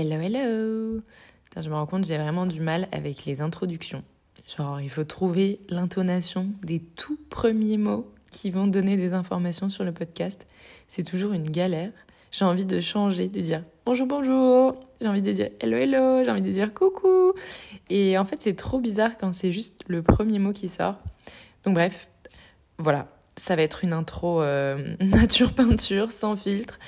Hello, hello Je me rends compte, j'ai vraiment du mal avec les introductions. Genre, il faut trouver l'intonation des tout premiers mots qui vont donner des informations sur le podcast. C'est toujours une galère. J'ai envie de changer, de dire bonjour, bonjour. J'ai envie de dire hello, hello. J'ai envie de dire coucou. Et en fait, c'est trop bizarre quand c'est juste le premier mot qui sort. Donc, bref, voilà. Ça va être une intro euh, nature peinture, sans filtre.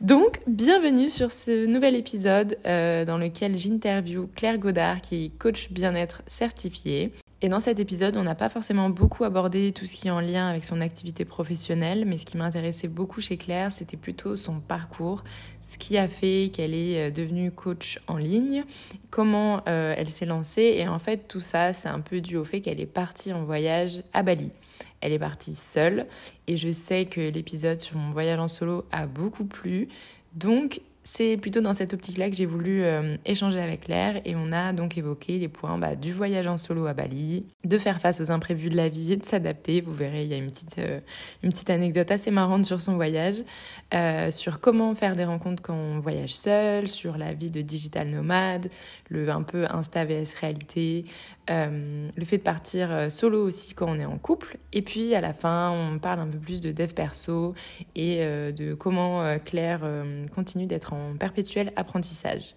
Donc, bienvenue sur ce nouvel épisode euh, dans lequel j'interview Claire Godard, qui est coach bien-être certifiée. Et dans cet épisode, on n'a pas forcément beaucoup abordé tout ce qui est en lien avec son activité professionnelle, mais ce qui m'intéressait beaucoup chez Claire, c'était plutôt son parcours, ce qui a fait qu'elle est euh, devenue coach en ligne, comment euh, elle s'est lancée, et en fait tout ça, c'est un peu dû au fait qu'elle est partie en voyage à Bali. Elle est partie seule et je sais que l'épisode sur mon voyage en solo a beaucoup plu. Donc c'est plutôt dans cette optique-là que j'ai voulu euh, échanger avec Claire et on a donc évoqué les points bah, du voyage en solo à Bali, de faire face aux imprévus de la vie et de s'adapter. Vous verrez, il y a une petite, euh, une petite anecdote assez marrante sur son voyage, euh, sur comment faire des rencontres quand on voyage seul, sur la vie de digital nomade, le un peu Insta vs réalité, le fait de partir solo aussi quand on est en couple. Et puis à la fin, on parle un peu plus de dev perso et de comment Claire continue d'être en perpétuel apprentissage.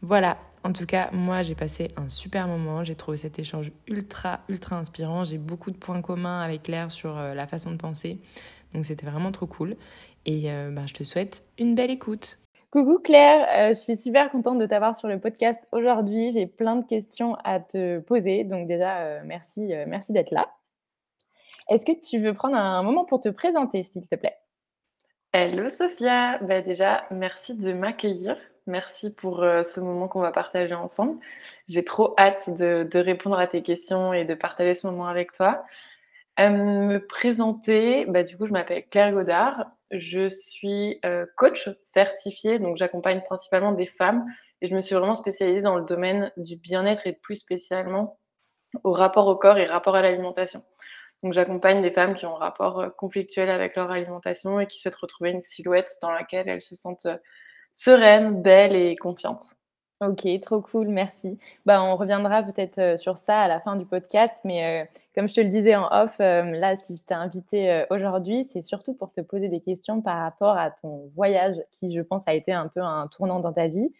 Voilà, en tout cas, moi j'ai passé un super moment, j'ai trouvé cet échange ultra, ultra inspirant, j'ai beaucoup de points communs avec Claire sur euh, la façon de penser, donc c'était vraiment trop cool. Et euh, ben, je te souhaite une belle écoute. Coucou Claire, euh, je suis super contente de t'avoir sur le podcast aujourd'hui. J'ai plein de questions à te poser, donc déjà merci, merci d'être là. Est-ce que tu veux prendre un moment pour te présenter, s'il te plaît? Hello Sophia, bah déjà merci de m'accueillir. Merci pour euh, ce moment qu'on va partager ensemble. J'ai trop hâte de, répondre à tes questions et de partager ce moment avec toi. Euh, me présenter, bah, du coup je m'appelle Claire Godard. Je suis euh, coach certifiée, donc j'accompagne principalement des femmes et je me suis vraiment spécialisée dans le domaine du bien-être et plus spécialement au rapport au corps et rapport à l'alimentation. Donc j'accompagne des femmes qui ont un rapport euh, conflictuel avec leur alimentation et qui souhaitent retrouver une silhouette dans laquelle elles se sentent euh, sereines, belles et confiantes. Ok, trop cool, merci. Bah, on reviendra peut-être euh, sur ça à la fin du podcast, mais comme je te le disais en off, là, si je t'ai invité aujourd'hui, c'est surtout pour te poser des questions par rapport à ton voyage, qui, je pense, a été un peu un tournant dans ta vie,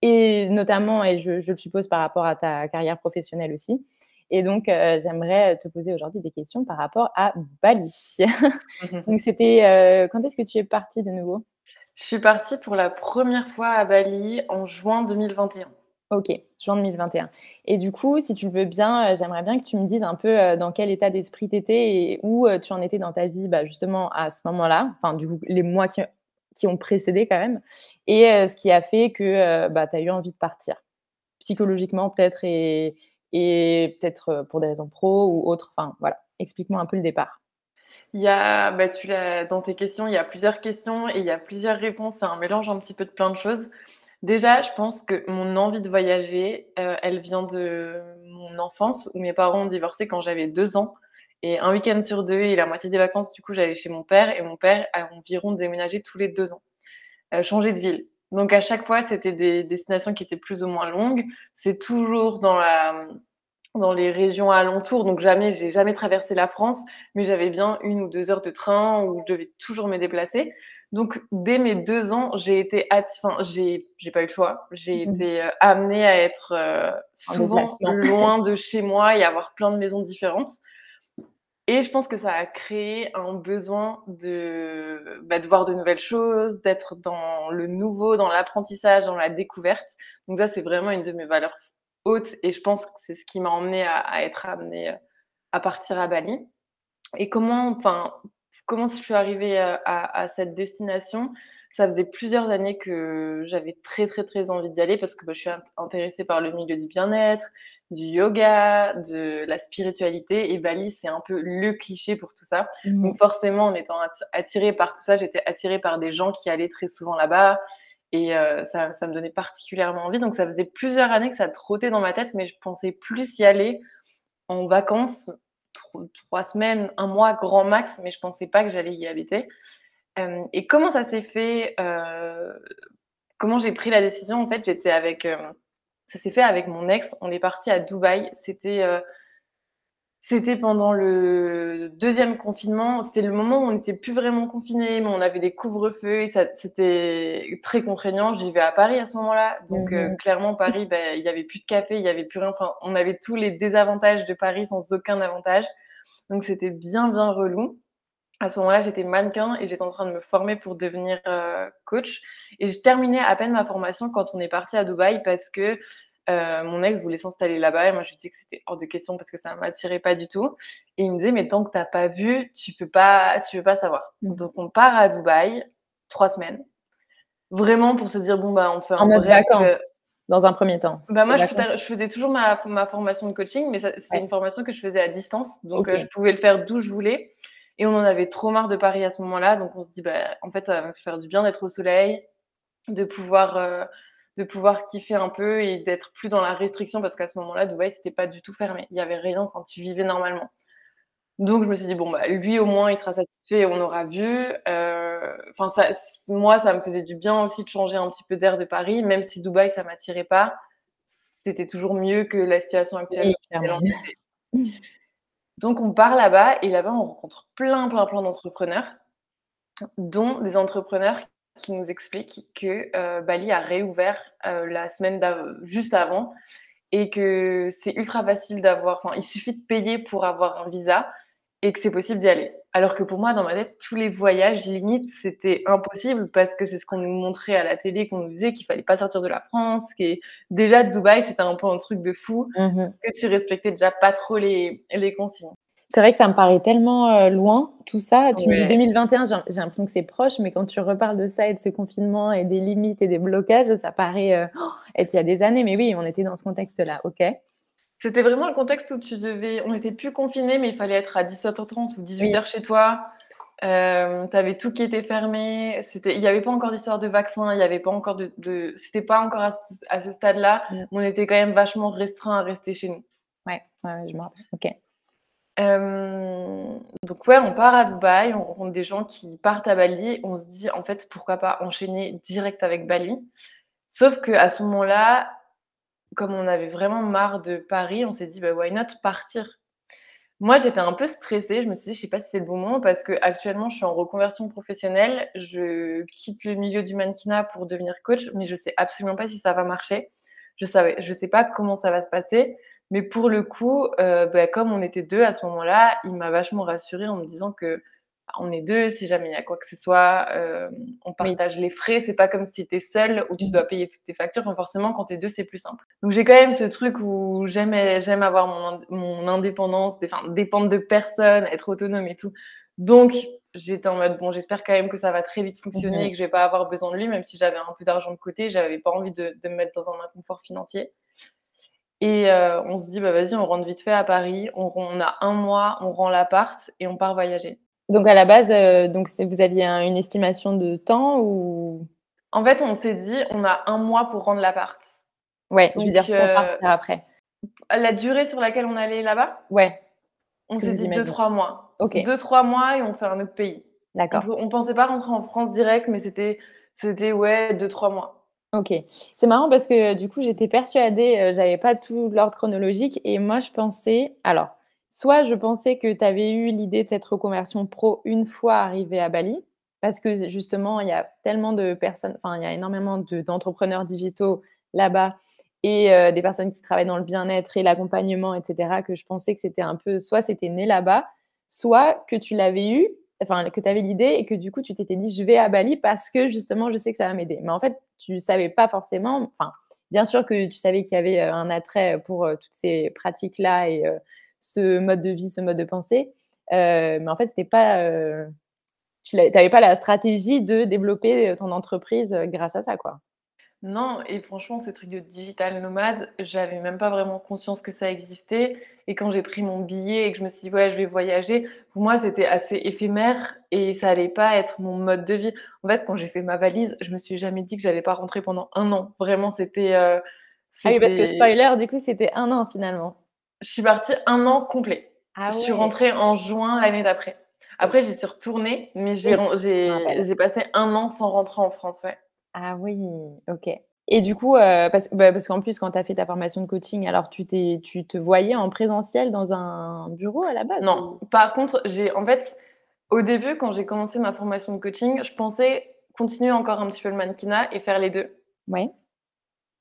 et notamment, et je, je le suppose, par rapport à ta carrière professionnelle aussi. Et donc, euh, j'aimerais te poser aujourd'hui des questions par rapport à Bali. donc, c'était euh, quand est-ce que tu es partie de nouveau? Je suis partie pour la première fois à Bali en juin 2021. Ok, juin 2021. Et du coup, si tu le veux bien, euh, j'aimerais bien que tu me dises un peu dans quel état d'esprit tu étais et où tu en étais dans ta vie, bah, justement, à ce moment-là, enfin, du coup, les mois qui, qui, ont précédé quand même, et ce qui a fait que bah, tu as eu envie de partir, psychologiquement peut-être, et, et peut-être euh, pour des raisons pro ou autres. Enfin, voilà, explique-moi un peu le départ. Il y a, bah, dans tes questions, il y a plusieurs questions et il y a plusieurs réponses. C'est un mélange un petit peu de plein de choses. Déjà, je pense que mon envie de voyager, euh, elle vient de mon enfance où mes parents ont divorcé quand j'avais deux ans. Et un week-end sur deux et la moitié des vacances, du coup, j'allais chez mon père et mon père a environ déménagé tous les deux ans, euh, changé de ville. Donc à chaque fois, c'était des destinations qui étaient plus ou moins longues. C'est toujours dans la dans les régions alentours, donc jamais, j'ai jamais traversé la France, mais j'avais bien une ou deux heures de train où je devais toujours me déplacer. Donc dès mes deux ans, j'ai été, enfin, j'ai, j'ai pas eu le choix. J'ai mmh été euh, amenée à être euh, souvent loin de chez moi et avoir plein de maisons différentes. Et je pense que ça a créé un besoin de, bah, de voir de nouvelles choses, d'être dans le nouveau, dans l'apprentissage, dans la découverte. Donc ça, c'est vraiment une de mes valeurs hautes et je pense que c'est ce qui m'a emmené à, être amenée euh, à partir à Bali. Et comment, enfin, comment je suis arrivée à, à, cette destination? Ça faisait plusieurs années que j'avais très très très envie d'y aller parce que bah, je suis intéressée par le milieu du bien-être, du yoga, de la spiritualité. Et Bali, c'est un peu le cliché pour tout ça. Mmh. Donc forcément, en étant attirée par tout ça, j'étais attirée par des gens qui allaient très souvent là-bas. Et euh, ça, ça, me donnait particulièrement envie. Donc ça faisait plusieurs années que ça trottait dans ma tête, mais je pensais plus y aller en vacances, trois semaines, un mois, grand max, mais je pensais pas que j'allais y habiter. Euh, et comment ça s'est fait euh, comment j'ai pris la décision? En fait, j'étais avec. Ça s'est fait avec mon ex. On est parti à Dubaï. C'était c'était pendant le deuxième confinement. C'était le moment où on n'était plus vraiment confinés, mais on avait des couvre-feux et c'était très contraignant. J'y vais à Paris à ce moment-là. Donc, euh, mmh clairement, Paris, ben, il n'y avait plus de café, il n'y avait plus rien. Enfin, on avait tous les désavantages de Paris sans aucun avantage. Donc, c'était bien, bien relou. À ce moment-là, j'étais mannequin et j'étais en train de me former pour devenir euh, coach. Et je terminais à peine ma formation quand on est parti à Dubaï parce que euh, mon ex voulait s'installer là-bas et moi je lui disais que c'était hors de question parce que ça ne m'attirait pas du tout. Et il me disait mais tant que tu n'as pas vu, tu peux pas, tu peux pas savoir. Mmh. Donc on part à Dubaï trois semaines, vraiment pour se dire bon bah on fait un en mode vacances. Euh, dans un premier temps. Bah moi, je faisais, toujours ma, ma, formation de coaching, mais c'est une formation que je faisais à distance, donc euh, je pouvais le faire d'où je voulais. Et on en avait trop marre de Paris à ce moment-là, donc on se dit, bah, en fait, ça va me faire du bien d'être au soleil, de pouvoir de pouvoir kiffer un peu et d'être plus dans la restriction parce qu'à ce moment-là, Dubaï, c'était pas du tout fermé. Il y avait rien quand tu vivais normalement. Donc je me suis dit bon bah lui au moins il sera satisfait, on aura vu. Euh, enfin ça, moi ça me faisait du bien aussi de changer un petit peu d'air de Paris, même si Dubaï ça m'attirait pas. C'était toujours mieux que la situation actuelle. Donc on part là-bas et là-bas on rencontre plein plein plein d'entrepreneurs, dont des entrepreneurs qui nous explique que euh, Bali a réouvert euh, la semaine juste avant et que c'est ultra facile d'avoir, enfin, il suffit de payer pour avoir un visa et que c'est possible d'y aller. Alors que pour moi, dans ma tête, tous les voyages, limite, c'était impossible parce que c'est ce qu'on nous montrait à la télé, qu'on nous disait qu'il fallait pas sortir de la France, que déjà Dubaï, c'était un peu un truc de fou, mmh que tu respectais déjà pas trop les, les consignes. C'est vrai que ça me paraît tellement euh, loin, tout ça. Tu me dis 2021, j'ai l'impression que c'est proche, mais quand tu reparles de ça et de ce confinement et des limites et des blocages, ça paraît euh, être il y a des années. Mais oui, on était dans ce contexte-là, ok C'était vraiment le contexte où tu devais. On n'était plus confinés, mais il fallait être à 17h30 ou 18h chez toi. Euh, tu avais tout qui était fermé. Il n'y avait pas encore d'histoire de vaccin, il n'y avait pas encore de. de... C'était pas encore à ce, stade-là. Mm. On était quand même vachement restreint à rester chez nous. Ouais, ouais je me rappelle. Ok. Euh, donc ouais, on part à Dubaï, on rencontre des gens qui partent à Bali, on se dit en fait pourquoi pas enchaîner direct avec Bali. Sauf que à ce moment-là, comme on avait vraiment marre de Paris, on s'est dit bah why not partir? Moi, j'étais un peu stressée, je me suis dit je sais pas si c'est le bon moment parce que actuellement je suis en reconversion professionnelle, je quitte le milieu du mannequinat pour devenir coach, mais je sais absolument pas si ça va marcher. Je savais, je sais pas comment ça va se passer. Mais pour le coup, euh, bah, comme on était deux à ce moment-là, il m'a vachement rassurée en me disant que on est deux, si jamais il y a quoi que ce soit, euh, on partage les frais. C'est pas comme si tu es seul où tu mmh. dois payer toutes tes factures. forcément, quand tu es deux, c'est plus simple. Donc j'ai quand même ce truc où j'aime, j'aime avoir mon, mon indépendance, enfin, dépendre de personne, être autonome et tout. Donc j'étais en mode bon, j'espère quand même que ça va très vite fonctionner et mmh que je vais pas avoir besoin de lui, même si j'avais un peu d'argent de côté, j'avais pas envie de, de me mettre dans un inconfort financier. Et euh, on se dit, bah, vas-y, on rentre vite fait à Paris, on, a un mois, on rend l'appart et on part voyager. Donc à la base, euh, donc vous aviez une estimation de temps ou? En fait, on s'est dit, on a un mois pour rendre l'appart. Ouais, je veux dire pour euh, partir après. La durée sur laquelle on allait là-bas? Ouais. On s'est dit deux, trois mois. Ok. Deux, trois mois et on fait un autre pays. D'accord. On, on pensait pas rentrer en France direct, mais c'était, c'était ouais, deux, trois mois. Ok, c'est marrant parce que du coup j'étais persuadée, euh, j'avais pas tout l'ordre chronologique et moi je pensais, alors, soit je pensais que tu avais eu l'idée de cette reconversion pro une fois arrivé à Bali, parce que justement il y a tellement de personnes, enfin il y a énormément d'entrepreneurs digitaux là-bas et euh, des personnes qui travaillent dans le bien-être et l'accompagnement, etc., que je pensais que c'était un peu, soit c'était né là-bas, soit que tu l'avais eu enfin, que tu avais l'idée et que du coup, tu t'étais dit, je vais à Bali parce que justement, je sais que ça va m'aider. Mais en fait, tu ne savais pas forcément, enfin, bien sûr que tu savais qu'il y avait euh, un attrait pour euh, toutes ces pratiques-là et ce mode de vie, ce mode de pensée. mais en fait, c'était pas, tu n'avais pas la stratégie de développer ton entreprise grâce à ça, quoi. Non, et franchement, ce truc de digital nomade, j'avais même pas vraiment conscience que ça existait. Et quand j'ai pris mon billet et que je me suis dit, ouais, je vais voyager, pour moi, c'était assez éphémère et ça allait pas être mon mode de vie. En fait, quand j'ai fait ma valise, je me suis jamais dit que j'allais pas rentrer pendant un an. Vraiment, c'était. Euh, ah oui, parce que spoiler, du coup, c'était un an finalement. Je suis partie un an complet. Ah je suis rentrée en juin l'année d'après. Après, j'y suis retournée, mais j'ai passé un an sans rentrer en France, ouais. Ah oui, OK. Et du coup, parce bah, parce qu'en plus, quand tu as fait ta formation de coaching, alors tu te voyais en présentiel dans un bureau à la base? Non. Par contre, j'ai en fait, au début, quand j'ai commencé ma formation de coaching, je pensais continuer encore un petit peu le mannequinat et faire les 2. Ouais.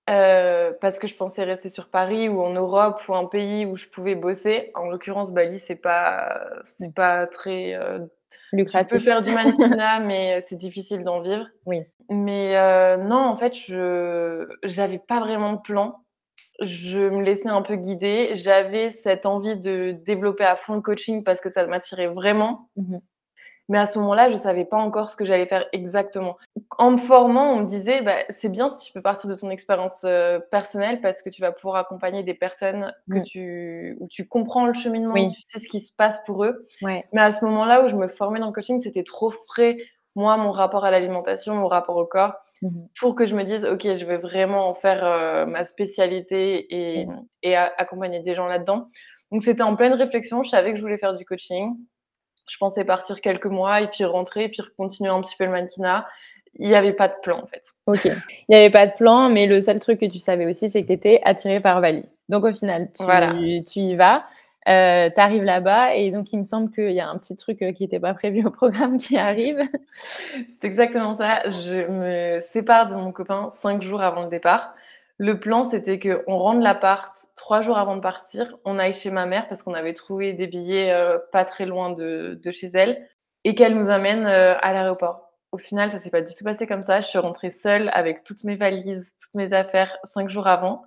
Heu, parce que je pensais rester sur Paris ou en Europe ou un pays où je pouvais bosser. En l'occurrence, Bali, c'est pas c'est pas très, heu tu peux Lucratif. faire du mannequinat, mais c'est difficile d'en vivre. Oui. Mais non, en fait, je j'avais pas vraiment de plan. Je me laissais un peu guider. J'avais cette envie de développer à fond le coaching parce que ça m'attirait vraiment. Mmh Mais à ce moment-là, je savais pas encore ce que j'allais faire exactement. En me formant, on me disait: «Bah, c'est bien si tu peux partir de ton expérience, heu, personnelle parce que tu vas pouvoir accompagner des personnes que Mmh. tu où tu comprends le cheminement, Oui. tu sais ce qui se passe pour eux». Ouais. Mais à ce moment-là où je me formais dans le coaching, c'était trop frais, moi, mon rapport à l'alimentation, mon rapport au corps, Mmh pour que je me dise: «OK, je vais vraiment en faire, heu, ma spécialité et Mmh. et accompagner des gens là-dedans». Donc c'était en pleine réflexion, je savais que je voulais faire du coaching. Je pensais partir quelques mois et puis rentrer et puis continuer un petit peu le mannequinat. Il y avait pas de plan, en fait. OK. Il y avait pas de plan, mais le seul truc que tu savais aussi, c'est que tu étais attirée par Bali. Donc au final, tu Voilà. tu y vas, heu, tu arrives là-bas et donc il me semble qu'il y a un petit truc, heu, qui était pas prévu au programme qui arrive. C'est exactement ça. Je me sépare de mon copain 5 jours avant le départ. Le plan, c'était qu'on rende l'appart 3 jours avant de partir, on aille chez ma mère parce qu'on avait trouvé des billets, heu, pas très loin de chez elle et qu'elle nous amène, heu, à l'aéroport. Au final, ça s'est pas du tout passé comme ça. Je suis rentrée seule avec toutes mes valises, toutes mes affaires 5 jours avant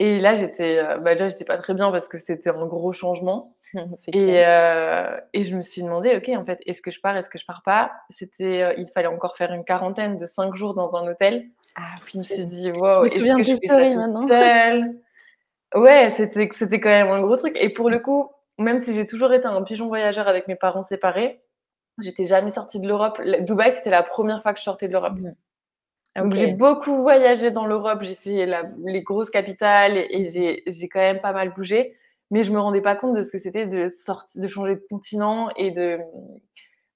et là, j'étais, heu, bah, déjà, j'étais pas très bien parce que c'était un gros changement. C'est Et, je me suis demandé: «OK, en fait, est-ce que je pars, est-ce que je pars pas?» c'était, heu, il fallait encore faire une quarantaine de 5 jours dans un hôtel. Ah Je me suis oui. dit: Je «Waouh, me est-ce que je fais ça toute maintenant. seule?» Ouais, c'était c'était quand même un gros truc et pour le coup, même si j'ai toujours été un pigeon voyageur avec mes parents séparés, j'étais jamais sortie de l'Europe. Dubaï, c'était la première fois que je sortais de l'Europe. Mmh Donc j'ai beaucoup voyagé dans l'Europe, j'ai fait la les grosses capitales et j'ai j'ai quand même pas mal bougé, mais je me rendais pas compte de ce que c'était de sorti de changer de continent et de,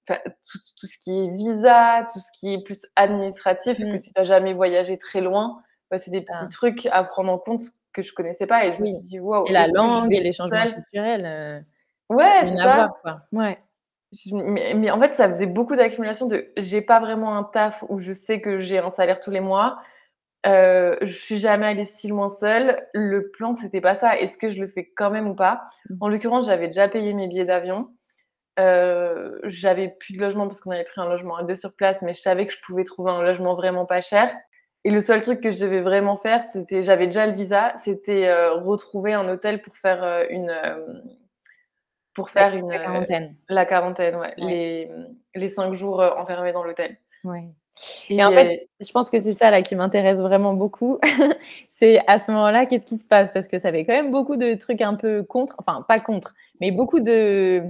tout tout ce qui est visa, tout ce qui est plus administratif, que Mmh. si tu as jamais voyagé très loin, bah, c'est des petits trucs à prendre en compte que je connaissais pas et je me oui suis dit: «Waouh, et la langue et les changements seule?» culturels, heu, Ouais, c'est ça. quoi. Ouais. Mais mais en fait, ça faisait beaucoup d'accumulation de j'ai pas vraiment un taf où je sais que j'ai un salaire tous les mois. Heu, je suis jamais allée si loin seule. Le plan, c'était pas ça. Est-ce que je le fais quand même ou pas? Mmh. En l'occurrence, j'avais déjà payé mes billets d'avion. Heu, j'avais plus de logement parce qu'on avait pris un logement à 2 sur place, mais je savais que je pouvais trouver un logement vraiment pas cher et le seul truc que je devais vraiment faire, c'était j'avais déjà le visa, c'était, heu, retrouver un hôtel pour faire, heu, une, pour La faire une, la quarantaine. la quarantaine, ouais, Ouais. les, les 5 jours, enfermés dans l'hôtel Ouais. Et en fait, je pense que c'est ça là qui m'intéresse vraiment beaucoup. C'est à ce moment-là, qu'est-ce qui se passe? Parce que ça fait quand même beaucoup de trucs un peu contre, enfin pas contre, mais beaucoup de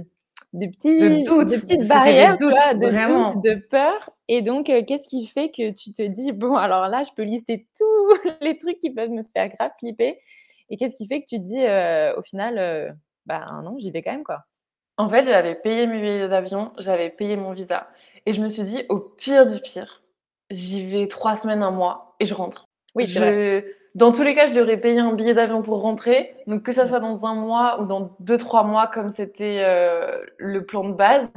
de de petits de petites barrières, tu vois? De doutes, de peur et donc qu'est-ce qui fait que tu te dis: «Bon alors là, je peux lister tous les trucs qui peuvent me faire grave flipper» et qu'est-ce qui fait que tu te dis, au final, heu: «Bah non, j'y vais quand même, quoi»? En fait, j'avais payé mes billets d'avion, j'avais payé mon visa et je me suis dit: «Au pire du pire, j'y vais 3 semaines, un mois et je rentre». Oui, vrai. Je dans tous les cas, je devrais payer un billet d'avion pour rentrer, donc que ça Mmh. soit dans un mois ou dans deux, trois mois comme c'était, heu, le plan de base,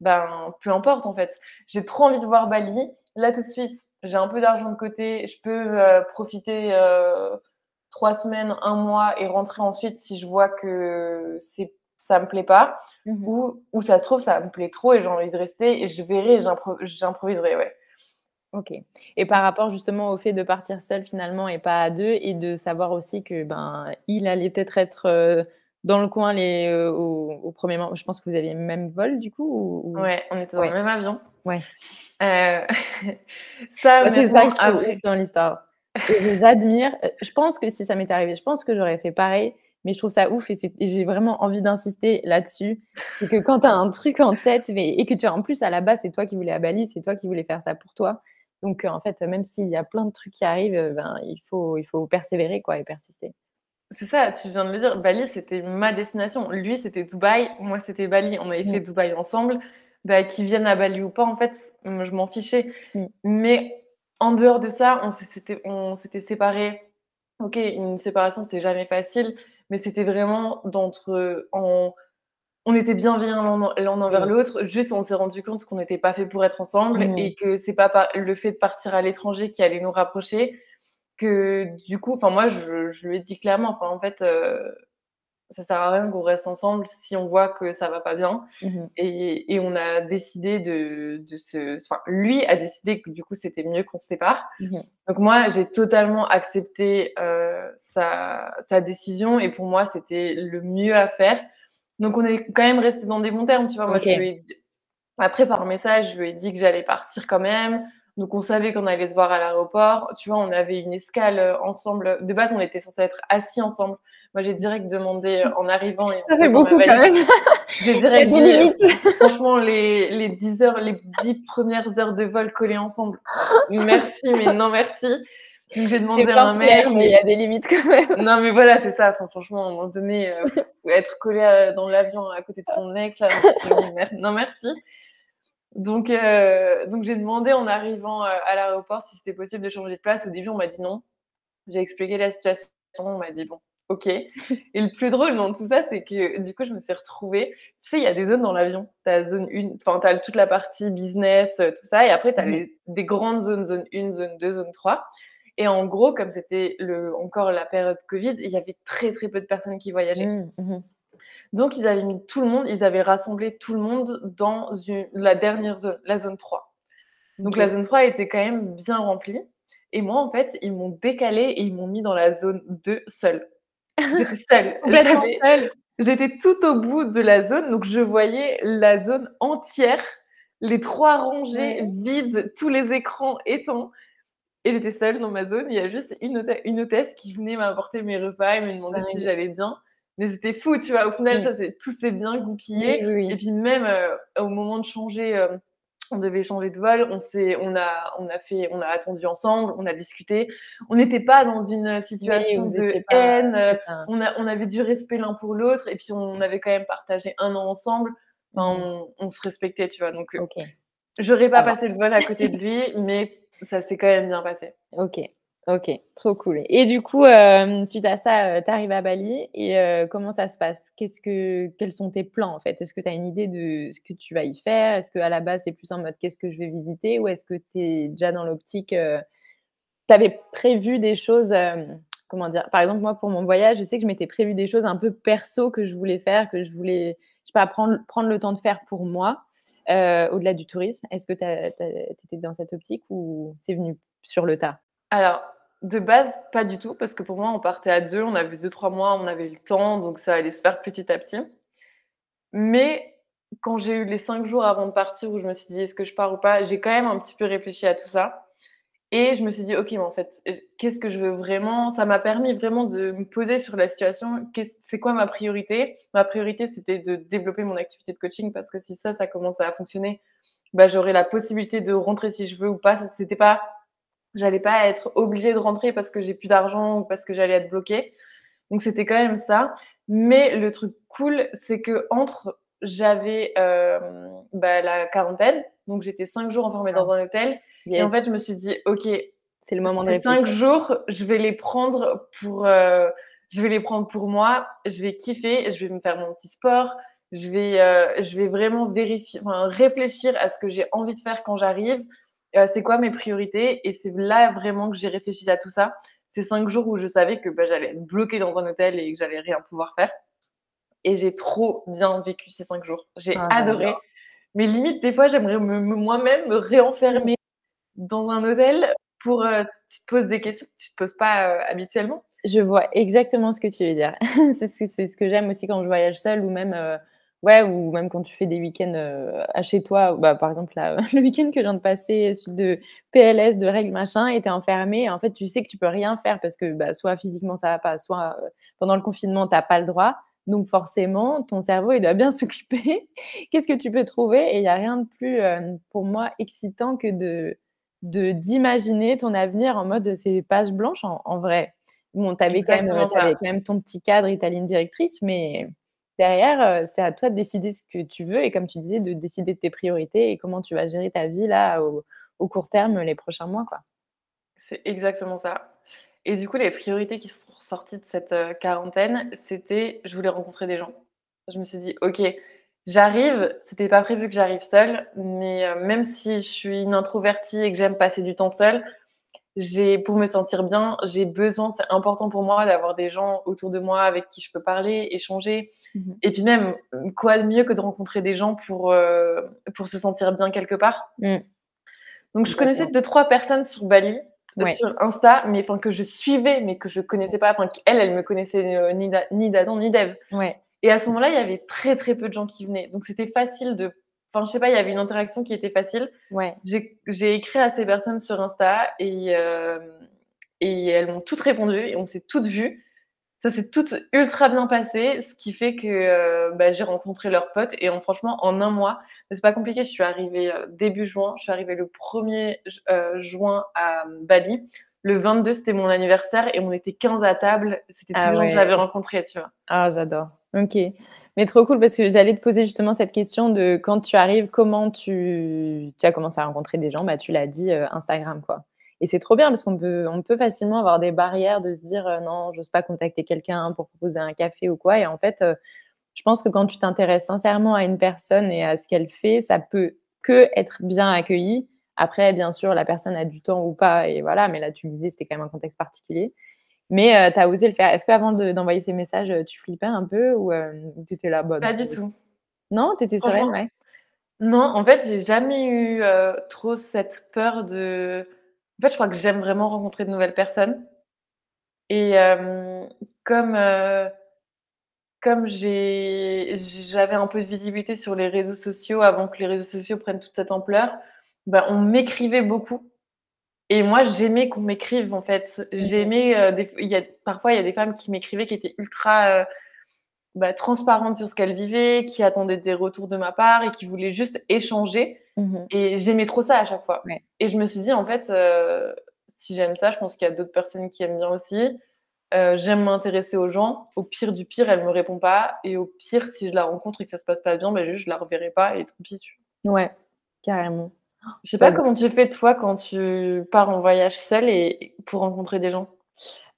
ben, peu importe en fait. J'ai trop envie de voir Bali. Là, tout de suite, j'ai un peu d'argent de côté, je peux, heu, profiter, heu, 3 semaines, un mois et rentrer ensuite si je vois que c'est ça me plaît pas Mmh ou ou ça se trouve, ça me plaît trop et j'ai envie de rester et je verrai j'improviserai, ouais. OK et par rapport justement au fait de partir seule finalement et pas à 2 et de savoir aussi que, ben, il allait peut-être être, dans le coin les, au au 1er moment je pense que vous aviez le même vol du coup ou ou? Ouais, on était dans le même avion. ouais. Ça c'est ça ouf après dans l'histoire j'admire, heu, je pense que si ça m'était arrivé, je pense que j'aurais fait pareil, mais je trouve ça ouf et j'ai vraiment envie d'insister là-dessus. C'est que quand tu as un truc en tête mais et que tu as en plus à la base, c'est toi qui voulais à Bali, c'est toi qui voulais faire ça pour toi. Donc heu, en fait, même s'il y a plein de trucs qui arrivent, heu, ben, il faut il faut persévérer quoi et persister. c'est ça, tu viens de le dire, Bali, c'était ma destination. Lui, c'était Dubaï, moi, c'était Bali. On avait fait Mmh. Dubaï ensemble. Bah, qu'il vienne à Bali ou pas, en fait, je m'en fichais. Mmh. Mais en dehors de ça, on s'était séparés. Ok, une séparation, c'est jamais facile, mais c'était vraiment d'entre. On, on était bienveillants l'un envers l'autre, juste on s'est rendu compte qu'on n'était pas fait pour être ensemble mmh. et que c'est pas le fait de partir à l'étranger qui allait nous rapprocher. Que du coup, enfin, moi, je, je, lui ai dit clairement, enfin, en fait, euh, ça sert à rien qu'on reste ensemble si on voit que ça va pas bien. Mmh et, et, on a décidé de, de se. Enfin, lui a décidé que du coup, c'était mieux qu'on se sépare. Mmh Donc, moi, j'ai totalement accepté euh, sa, sa, décision et pour moi, c'était le mieux à faire. Donc, on est quand même resté dans des bons termes, tu vois. Moi, je lui ai dit... Après, par message, je lui ai dit que j'allais partir quand même. Donc, on savait qu'on allait se voir à l'aéroport. Tu vois, on avait une escale ensemble. De base, on était censés être assis ensemble. Moi, j'ai direct demandé euh, en arrivant. ça fait beaucoup quand même. J'ai direct dit, euh, franchement, les, les 10 heures, les 10 premières heures de vol collées ensemble. Merci, mais non merci. Donc j'ai demandé à un mec. Mais il y a des limites quand même. Non, mais voilà, c'est ça. Enfin, franchement, à un moment donné, euh, être collé dans l'avion à côté de ton ex, là, non, merci. Donc, donc j'ai demandé en arrivant à l'aéroport si c'était possible de changer de place. Au début, on m'a dit non. J'ai expliqué la situation. On m'a dit bon, Ok. Et le plus drôle dans tout ça, c'est que du coup, je me suis retrouvée. Tu sais, il y a des zones dans l'avion. Tu as zone 1, enfin, tu as toute la partie business, euh, tout ça. Et après, tu as mmh des grandes zones, zone 1, zone 2, zone 3. Et en gros, comme c'était encore la période Covid, il y avait très, très peu de personnes qui voyageaient. Mmh, mmh Donc, ils avaient mis tout le monde, ils avaient rassemblé tout le monde dans la dernière zone, la zone 3. Donc, la zone 3 était quand même bien remplie. Et moi, en fait, ils m'ont décalé et ils m'ont mis dans la zone 2 seule. J'étais seule. J'étais tout au bout de la zone, donc je voyais la zone entière, les trois rangées vides, tous les écrans éteints. Et j'étais seule dans ma zone. Il y a juste une, une hôtesse qui venait m'apporter mes repas et me demander si j'allais bien. Mais c'était fou, tu vois. Au final, ça, tout s'est bien goupillé. et puis même euh, au moment de changer, euh, on devait changer de vol, on s'est, on a, on a fait, on a attendu ensemble, on a discuté. On n'était pas dans une situation de haine. Euh, on, a, on avait du respect l'un pour l'autre et puis on avait quand même partagé un an ensemble. Enfin, on, se respectait, tu vois. Donc, okay. j'aurais pas passé le vol à côté de lui, mais ça s'est quand même bien passé. Ok. Ok, trop cool. Et du coup, euh, suite à ça, euh, tu arrives à Bali et euh, comment ça se passe? Qu'est-ce que, Quels sont tes plans en fait? Est-ce que tu as une idée de ce que tu vas y faire? Est-ce qu'à la base, c'est plus en mode qu'est-ce que je vais visiter? Ou est-ce que tu es déjà dans l'optique Tu avais prévu des choses Comment dire? Par exemple, moi, pour mon voyage, je sais que je m'étais prévu des choses un peu perso que je voulais faire, que je voulais, je sais pas, prendre, prendre le temps de faire pour moi, au-delà du tourisme. Est-ce que tu étais dans cette optique ou c'est venu sur le tas? Alors, de base, pas du tout, parce que pour moi, on partait à deux, on avait deux, trois mois, on avait le temps, donc ça allait se faire petit à petit. Mais quand j'ai eu les cinq jours avant de partir, où je me suis dit, est-ce que je pars ou pas, j'ai quand même un petit peu réfléchi à tout ça. Et je me suis dit, ok, mais en fait, qu'est-ce que je veux vraiment? Ça m'a permis vraiment de me poser sur la situation. C'est quoi ma priorité? Ma priorité, c'était de développer mon activité de coaching parce que si ça, ça commençait à fonctionner, bah, j'aurais la possibilité de rentrer si je veux ou pas. C'était pas J'allais pas être obligée de rentrer parce que j'ai plus d'argent ou parce que j'allais être bloquée. Donc c'était quand même ça. Mais le truc cool, c'est que entre j'avais euh, bah, la quarantaine, donc j'étais cinq jours enfermée dans un hôtel. Et en fait, je me suis dit, ok, c'est le moment de réfléchir. Cinq jours, je vais les prendre pour, euh, je vais les prendre pour moi. Je vais kiffer, je vais me faire mon petit sport. Je vais, euh, je vais vraiment vérifier, enfin, réfléchir à ce que j'ai envie de faire quand j'arrive. Euh, c'est quoi mes priorités? Et c'est là vraiment que j'ai réfléchi à tout ça. Ces cinq jours où je savais que bah, j'allais être bloquée dans un hôtel et que j'allais rien pouvoir faire. Et j'ai trop bien vécu ces cinq jours. J'ai ah, adoré. Mais limite, des fois, j'aimerais moi-même me réenfermer dans un hôtel pour. Euh, tu te poses des questions que tu ne te poses pas euh, habituellement. Je vois exactement ce que tu veux dire. c'est ce que j'aime aussi quand je voyage seule ou même Ouais, ou même quand tu fais des week-ends à chez toi, bah, par exemple, le week-end que je viens de passer, de PLS, de règles, machin, et t'es enfermé. En fait, tu sais que tu peux rien faire parce que bah, soit physiquement ça va pas, soit pendant le confinement, t'as pas le droit. Donc forcément, ton cerveau, il doit bien s'occuper. Qu'est-ce que tu peux trouver? Et il n'y a rien de plus, pour moi, excitant que de d'imaginer ton avenir en mode c'est page blanche en, vrai. Bon, tu avais, quand même ton petit cadre et ta ligne directrice, mais derrière, euh, c'est à toi de décider ce que tu veux et comme tu disais, de décider de tes priorités et comment tu vas gérer ta vie là au, court terme les prochains mois. Quoi. C'est exactement ça. Et du coup, les priorités qui sont sorties de cette quarantaine, c'était je voulais rencontrer des gens. Je me suis dit, OK, j'arrive, c'était pas prévu que j'arrive seule, mais même si je suis une introvertie et que j'aime passer du temps seule, j'ai pour me sentir bien, j'ai besoin, c'est important pour moi d'avoir des gens autour de moi avec qui je peux parler, échanger. Mmh et puis même, quoi de mieux que de rencontrer des gens pour, pour se sentir bien quelque part? Mmh. Donc je connaissais deux, trois personnes sur Bali sur Insta, mais enfin que je suivais, mais que je connaissais pas. Enfin, elle, elle me connaissait euh, ni d'Adam ni d'Eve. Ouais. Et à ce moment-là, il y avait très très peu de gens qui venaient, donc c'était facile de. Enfin, je sais pas, il y avait une interaction qui était facile. Ouais. J'ai écrit à ces personnes sur Insta et euh, et elles m'ont toutes répondu et on s'est toutes vues. Ça s'est tout ultra bien passé, ce qui fait que euh, bah, j'ai rencontré leurs potes et en, franchement, en un mois, c'est pas compliqué. Je suis arrivée euh, début juin, je suis arrivée le 1er euh, juin à Bali. Le 22, c'était mon anniversaire et on était 15 à table. C'était tout ah le que j'avais rencontré, tu vois. Ah, j'adore. Ok. Mais trop cool parce que j'allais te poser justement cette question de quand tu arrives, comment tu, tu as commencé à rencontrer des gens bah, Tu l'as dit, Instagram, quoi. Et c'est trop bien parce qu'on peut, on peut facilement avoir des barrières de se dire euh, non, j'ose pas contacter quelqu'un pour proposer un café ou quoi. Et en fait, euh, je pense que quand tu t'intéresses sincèrement à une personne et à ce qu'elle fait, ça peut que être bien accueilli. Après, bien sûr, la personne a du temps ou pas, et voilà, mais là, tu me disais, c'était quand même un contexte particulier. Mais euh, tu as osé le faire. Est-ce qu'avant d'envoyer ces messages, tu flippais un peu ou tu étais là bonne? Pas du tout. Non, tu étais sereine, ouais. Non, en fait, j'ai jamais eu trop cette peur de en fait, je crois que j'aime vraiment rencontrer de nouvelles personnes et comme, comme j'avais un peu de visibilité sur les réseaux sociaux avant que les réseaux sociaux prennent toute cette ampleur, bah, on m'écrivait beaucoup et moi, j'aimais qu'on m'écrive, en fait. J'aimais, il y a parfois, il y a des femmes qui m'écrivaient qui étaient ultra, bah, transparentes sur ce qu'elles vivaient, qui attendaient des retours de ma part et qui voulaient juste échanger Mmh et j'aimais trop ça à chaque fois. Et je me suis dit, en fait, euh, si j'aime ça, je pense qu'il y a d'autres personnes qui aiment bien aussi. Euh, j'aime m'intéresser aux gens. Au pire du pire, elle me répond pas. Et au pire, si je la rencontre et que ça se passe pas bien, ben juste, je la reverrai pas et tant pis. Ouais, carrément. Je sais pas comment tu fais toi quand tu pars en voyage seule et pour rencontrer des gens.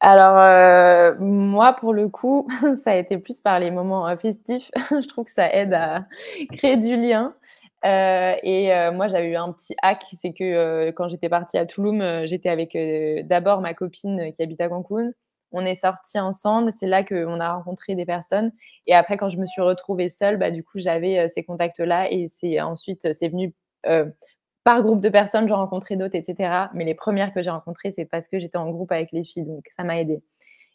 Alors euh, moi pour le coup, ça a été plus par les moments festifs. je trouve que ça aide à créer du lien. Euh, et euh, moi, j'avais eu un petit hack, c'est que euh, quand j'étais partie à Toulouse, j'étais avec d'abord ma copine qui habite à Cancun. On est sortis ensemble, c'est là qu'on a rencontré des personnes. Et après, quand je me suis retrouvée seule, bah, du coup, j'avais ces contacts-là. Et c'est ensuite, c'est venu par groupe de personnes, j'en rencontré d'autres, etc. Mais les premières que j'ai rencontrées, c'est parce que j'étais en groupe avec les filles, donc ça m'a aidé.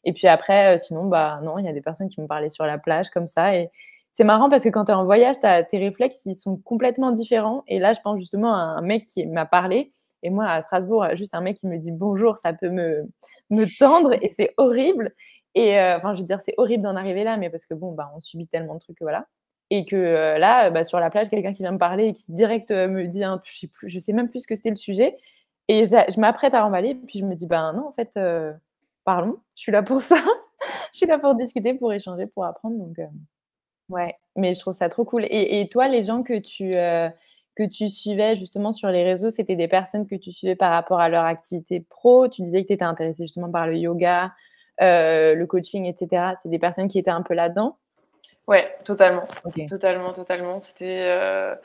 Et puis après, sinon, bah non, il y a des personnes qui me parlaient sur la plage comme ça. Et, c'est marrant parce que quand tu es en voyage, as, tes réflexes, ils sont complètement différents. Et là, je pense justement à un mec qui m'a parlé. Et moi, à Strasbourg, juste un mec qui me dit bonjour, ça peut me, me tendre et c'est horrible. Et euh, enfin, je veux dire, c'est horrible d'en arriver là, mais parce que bon, bah, on subit tellement de trucs que voilà. Et que euh, là, bah, sur la plage, quelqu'un qui vient me parler et qui direct euh, me dit, je sais sais même plus ce que c'était le sujet. Et je m'apprête à remballer, puis je me dis, ben non, en fait, parlons, je suis là pour ça. je suis là pour discuter, pour échanger, pour apprendre. Donc, Ouais, mais je trouve ça trop cool. Et, toi, les gens que tu, euh, suivais justement sur les réseaux, c'était des personnes que tu suivais par rapport à leur activité pro? Tu disais que tu étais intéressée justement par le yoga, euh, le coaching, etc. C'est des personnes qui étaient un peu là-dedans? Ouais, totalement. Totalement, totalement. C'était euh,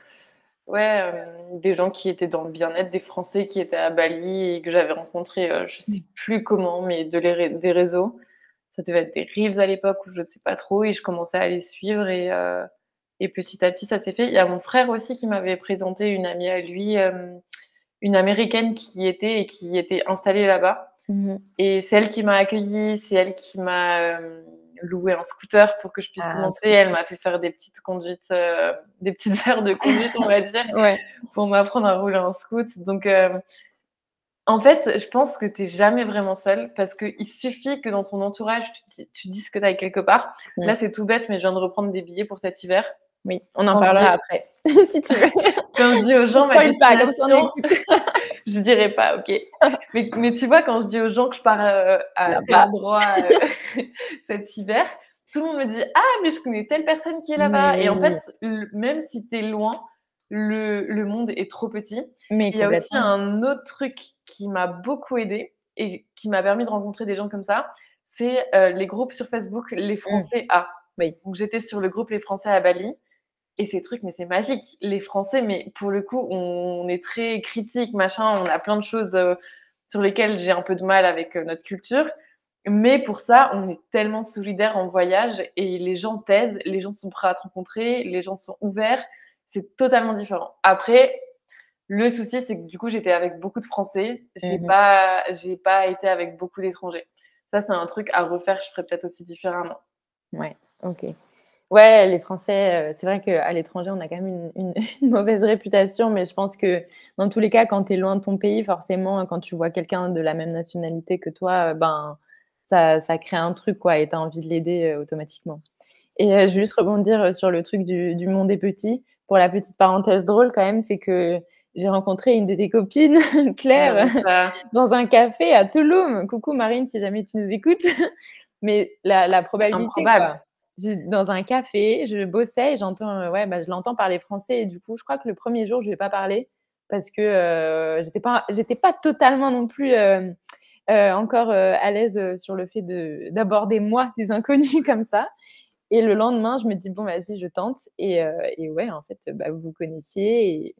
ouais, des gens qui étaient dans le bien-être, des Français qui étaient à Bali et que j'avais rencontrés, je ne sais mmh. plus comment, mais de les, des réseaux ça devait être des Reels à l'époque où je ne sais pas trop, et je commençais à les suivre et, euh, et petit à petit ça s'est fait. Il y a mon frère aussi qui m'avait présenté une amie à lui, euh, une américaine qui était et qui était installée là-bas. Mmh et c'est elle qui m'a accueillie, c'est elle qui m'a euh, loué un scooter pour que je puisse ah, commencer. Elle m'a fait faire des petites conduites, des petites heures de conduite, on va dire, pour m'apprendre à rouler un scoot. Donc en fait, je pense que tu n'es jamais vraiment seule parce qu'il suffit que dans ton entourage, tu, dises que tu ailles quelque part. Là, c'est tout bête, mais je viens de reprendre des billets pour cet hiver. Oui, on en parlera après, si tu veux. Quand je dis aux gens, ma destination, je dirais pas, ok. Mais, tu vois, quand je dis aux gens que je pars euh, à tel endroit euh, cet hiver, tout le monde me dit, ah, mais je connais telle personne qui est là-bas. Et en fait, même si tu es loin, le, monde est trop petit. Mais il y a aussi un autre truc qui m'a beaucoup aidé. et qui m'a permis de rencontrer des gens comme ça, c'est les groupes sur Facebook, les mmh. Français à. Oui. Donc j'étais sur le groupe Les Français à Bali. Et ces trucs, mais c'est magique. Les Français, mais pour le coup, on est très critique, machin. On a plein de choses sur lesquelles j'ai un peu de mal avec notre culture. Mais pour ça, on est tellement solidaires en voyage et les gens t'aident, les gens sont prêts à te rencontrer, les gens sont ouverts. C'est totalement différent. Après, le souci, c'est que du coup, j'étais avec beaucoup de Français. J'ai mmh pas, j'ai pas été avec beaucoup d'étrangers. Ça, c'est un truc à refaire. Je ferais peut-être aussi différemment. Ouais, ok. Ouais, les Français, euh, c'est vrai qu'à l'étranger, on a quand même une, mauvaise réputation, mais je pense que dans tous les cas, quand tu es loin de ton pays, forcément, quand tu vois quelqu'un de la même nationalité que toi, euh, ben, ça, ça crée un truc, quoi, et tu as envie de l'aider euh, automatiquement. Et je vais juste rebondir sur le truc du, du monde des petits. Pour la petite parenthèse drôle, quand même, c'est que j'ai rencontré une de tes copines, Claire, dans un café à Toulouse. Coucou Marine, si jamais tu nous écoutes. Mais la, la probabilité. Dans un café, je bossais et j'entends, euh, ouais, bah, je l'entends parler français. Et du coup, je crois que le premier jour, je ne vais pas parler parce que euh, j'étais pas, pas totalement non plus euh, encore à l'aise sur le fait de, d'aborder moi des inconnus comme ça. Et le lendemain, je me dis, bon, vas-y, je tente. Et, et ouais, en fait, bah, vous vous connaissiez. Et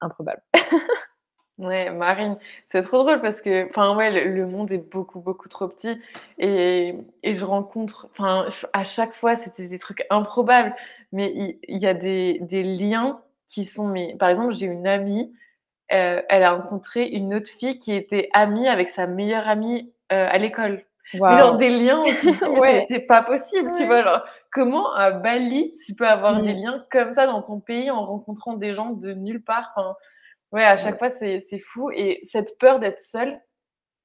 improbable. Ouais, Marine, c'est trop drôle parce que, enfin, ouais, le, monde est beaucoup, beaucoup trop petit et, et je rencontre, enfin, à chaque fois, c'était des trucs improbables, mais il, y, a des, des, liens qui sont, mais, par exemple, j'ai une amie, euh, elle a rencontré une autre fille qui était amie avec sa meilleure amie euh, à l'école. Wow. des liens, ouais. c'est pas possible, tu vois, genre, comment à Bali, tu peux avoir des mmh. liens comme ça dans ton pays en rencontrant des gens de nulle part, enfin, Ouais, à chaque fois, c'est fou. Et cette peur d'être seule,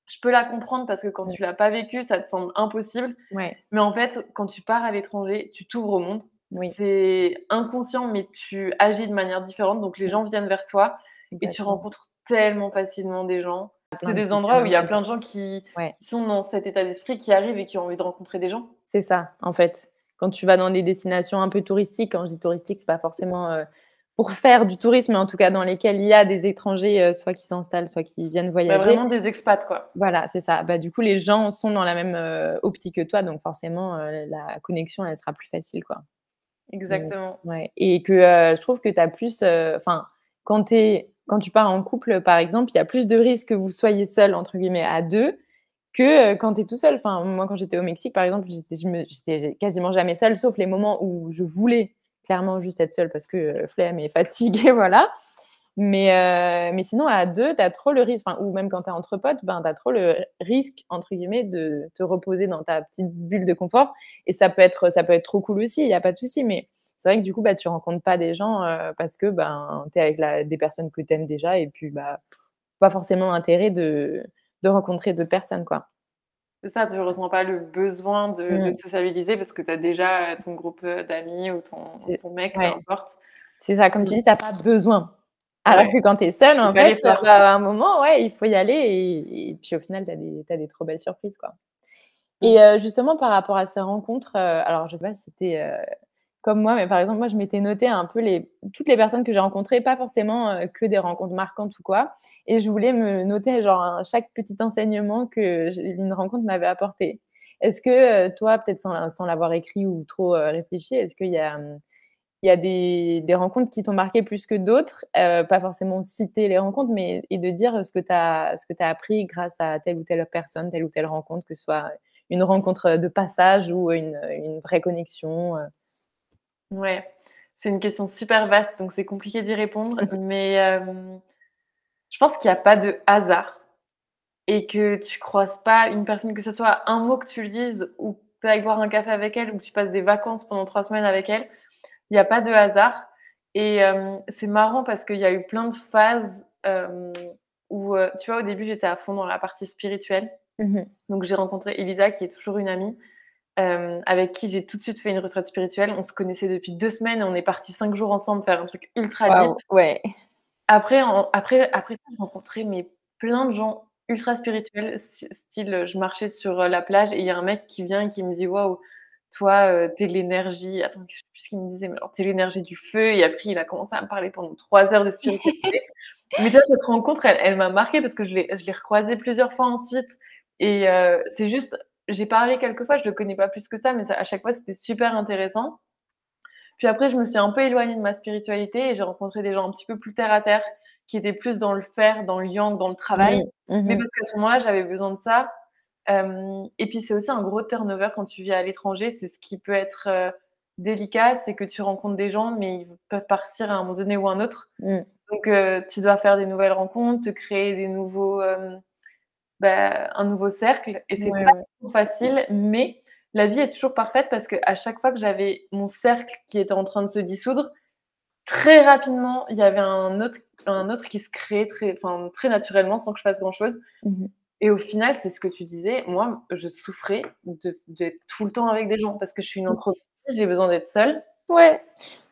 je peux la comprendre parce que quand tu l'as pas vécu, ça te semble impossible. Ouais. Mais en fait, quand tu pars à l'étranger, tu t'ouvres au monde. Oui. C'est inconscient, mais tu agis de manière différente. Donc les gens viennent vers toi et tu rencontres tellement facilement des gens. C'est des endroits où il y a plein de gens qui, sont dans cet état d'esprit, qui arrivent et qui ont envie de rencontrer des gens. C'est ça, en fait. Quand tu vas dans des destinations un peu touristiques, quand je dis touristique, c'est pas forcément euh, pour faire du tourisme, en tout cas dans lesquels il y a des étrangers, euh, soit qui s'installent, soit qui viennent bah, voyager. vraiment des expats, quoi. Voilà, c'est ça. Bah, du coup, les gens sont dans la même euh, optique que toi, donc forcément, euh, la connexion, elle sera plus facile, quoi. Exactement. ouais. Et que je trouve que tu as plus. Enfin, quand, quand tu pars en couple, par exemple, il y a plus de risques que vous soyez seul, entre guillemets, à deux, que quand tu es tout seul. Enfin, moi, quand j'étais au Mexique, par exemple, j'étais quasiment jamais seule, sauf les moments où je voulais clairement juste être seule parce que euh, flemme et fatiguée, voilà. Mais, euh, mais sinon, à deux, tu as trop le risque, ou même quand tu es entre potes, ben, tu as trop le risque, entre guillemets, de te reposer dans ta petite bulle de confort. Et ça peut être, ça peut être trop cool aussi, il n'y a pas de souci. Mais c'est vrai que du coup, bah, tu rencontres pas des gens euh, parce que ben, tu es avec des personnes que tu aimes déjà et puis bah, pas forcément intérêt de, de rencontrer d'autres personnes. quoi. C'est ça, tu ne ressens pas le besoin de, de mmh. te sociabiliser parce que tu as déjà ton groupe d'amis ou ton, ton mec, peu importe. C'est ça, comme tu dis, tu n'as pas besoin. Alors que quand tu es seule, en fait, à un moment, ouais, il faut y aller et, puis au final, tu as, as, des trop belles surprises. Quoi. Mmh. Et justement, par rapport à ces rencontres, alors je sais pas si c'était comme moi, mais par exemple, moi, je m'étais noté un peu les, toutes les personnes que j'ai rencontrées, pas forcément euh, que des rencontres marquantes ou quoi. Et je voulais me noter genre chaque petit enseignement que une rencontre m'avait apporté. Est-ce que euh, toi, peut-être sans, l'avoir écrit ou trop euh, réfléchi, est-ce qu'il y a, il y a des, rencontres qui t'ont marqué plus que d'autres? Pas forcément citer les rencontres, mais et de dire ce que tu as, appris grâce à telle ou telle personne, telle ou telle rencontre, que ce soit une rencontre de passage ou une vraie connexion. Ouais, c'est une question super vaste, donc c'est compliqué d'y répondre. mais je pense qu'il n'y a pas de hasard et que tu croises pas une personne, que ce soit un mot que tu lises ou que tu ailles boire un café avec elle ou que tu passes des vacances pendant trois semaines avec elle. Il n'y a pas de hasard. Et c'est marrant parce qu'il y a eu plein de phases où, tu vois, au début, j'étais à fond dans la partie spirituelle. Mmh donc j'ai rencontré Elisa, qui est toujours une amie. Euh, avec qui j'ai tout de suite fait une retraite spirituelle. On se connaissait depuis deux semaines et on est parti cinq jours ensemble faire un truc ultra deep. Ouais. Après, après, après ça, j'ai rencontré mais, plein de gens ultra spirituels, style je marchais sur euh, la plage et il y a un mec qui vient et qui me dit waouh, toi, euh, t'es l'énergie. Attends, je sais plus ce qu'il me disait, mais alors t'es l'énergie du feu. Et après, il a commencé à me parler pendant trois heures de spiritualité. Mais tu vois, cette rencontre, elle, elle m'a marquée parce que je l'ai recroisée plusieurs fois ensuite. Et euh, c'est juste, j'ai parlé quelques fois, je le connais pas plus que ça, mais ça, à chaque fois, c'était super intéressant. Puis après, je me suis un peu éloignée de ma spiritualité et j'ai rencontré des gens un petit peu plus terre à terre, qui étaient plus dans le faire, dans le yang, dans le travail. Mmh, mais parce qu'à ce moment-là, j'avais besoin de ça. Euh, et puis, c'est aussi un gros turnover quand tu vis à l'étranger. C'est ce qui peut être euh, délicat, c'est que tu rencontres des gens, mais ils peuvent partir à un moment donné ou un autre. Mmh. Donc, euh, tu dois faire des nouvelles rencontres, te créer des nouveaux, bah, un nouveau cercle. Et c'est pas facile, mais la vie est toujours parfaite parce qu'à chaque fois que j'avais mon cercle qui était en train de se dissoudre, très rapidement, il y avait un autre, un autre qui se créait très, très naturellement sans que je fasse grand-chose. Mmh Et au final, c'est ce que tu disais, moi, je souffrais d'être tout le temps avec des gens parce que je suis une mmh. entreprise, j'ai besoin d'être seule. Ouais.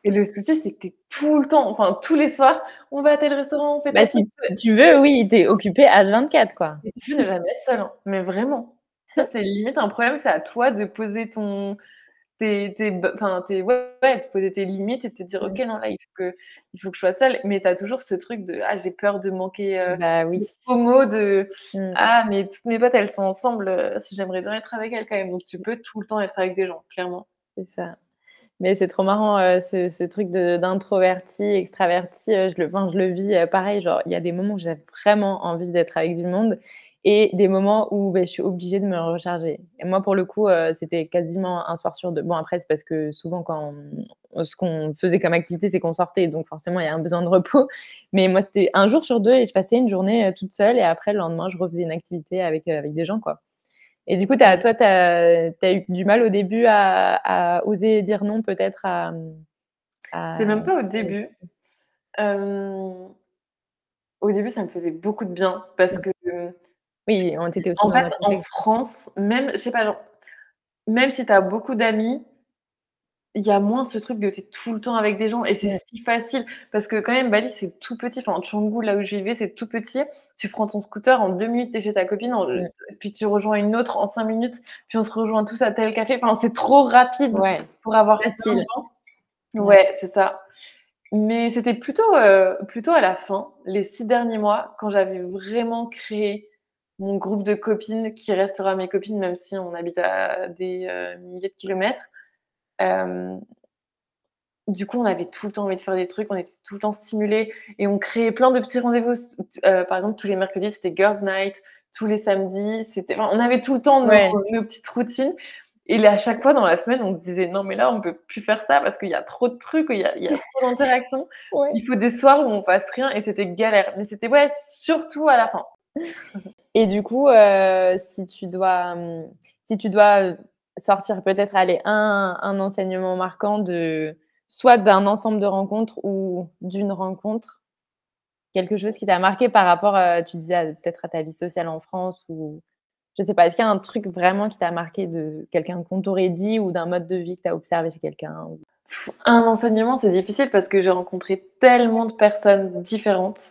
Et le souci, c'est que tu es tout le temps, enfin tous les soirs, on va à tel restaurant, on fait bah, si, tu veux, oui, tu es occupé à 24 quoi. Et tu ne jamais être seule, hein. mais vraiment. Ça, c'est limite un problème, c'est à toi de poser ton. Tes, tes, tes, ouais, de poser tes limites et de te dire, OK, non, là, il faut que, il faut que je sois seule. Mais tu as toujours ce truc de, ah, j'ai peur de manquer euh, bah, oui. mot de, mmh. ah, mais toutes mes potes, elles sont ensemble, euh, si j'aimerais bien être avec elles quand même. Donc, tu peux tout le temps être avec des gens, clairement. C'est ça. Mais c'est trop marrant, euh, ce, truc d'introverti, extraverti. je, le, enfin, je le vis pareil. Genre, il y a des moments où j'ai vraiment envie d'être avec du monde et des moments où ben, je suis obligée de me recharger. Et moi, pour le coup, euh, c'était quasiment un soir sur deux. Bon, après, c'est parce que souvent, quand ce qu'on faisait comme activité, c'est qu'on sortait, donc forcément, il y a un besoin de repos. Mais moi, c'était un jour sur deux et je passais une journée euh, toute seule et après, le lendemain, je refaisais une activité avec, euh, avec des gens, quoi. Et du coup, as, toi, tu as, as, eu du mal au début à, à oser dire non, peut-être à. C'est même pas au début. Au début, ça me faisait beaucoup de bien parce que oui, on était aussi en fait, en France, même, je sais pas, genre, même si tu as beaucoup d'amis, il y a moins ce truc de tu es tout le temps avec des gens et c'est si facile. Parce que quand même Bali c'est tout petit. Enfin Canggu là où je vivais c'est tout petit. Tu prends ton scooter en deux minutes t'es chez ta copine puis tu rejoins une autre en cinq minutes puis on se rejoint tous à tel café. Enfin c'est trop rapide pour avoir facile. ouais, c'est ça. Mais c'était plutôt euh, plutôt à la fin les six derniers mois quand j'avais vraiment créé mon groupe de copines qui restera mes copines, même si on habite à des euh, milliers de kilomètres. Du coup, on avait tout le temps envie de faire des trucs, on était tout le temps stimulés et on créait plein de petits rendez-vous. Euh, par exemple, tous les mercredis, c'était Girls Night. Tous les samedis, c'était. on avait tout le temps nos, petites routines. Et à chaque fois dans la semaine, on se disait non, mais là, on peut plus faire ça parce qu'il y a trop de trucs, il y a, trop d'interactions. Il faut des soirs où on passe rien et c'était galère. Mais c'était ouais, surtout à la fin. Et du coup, euh, si tu dois, si tu dois sortir peut-être aller un, un enseignement marquant de soit d'un ensemble de rencontres ou d'une rencontre, quelque chose qui t'a marqué par rapport, tu disais peut-être à ta vie sociale en France ou je sais pas, est-ce qu'il y a un truc vraiment qui t'a marqué de quelqu'un qu'on t'aurait dit ou d'un mode de vie que tu as observé chez quelqu'un Un enseignement, c'est difficile parce que j'ai rencontré tellement de personnes différentes.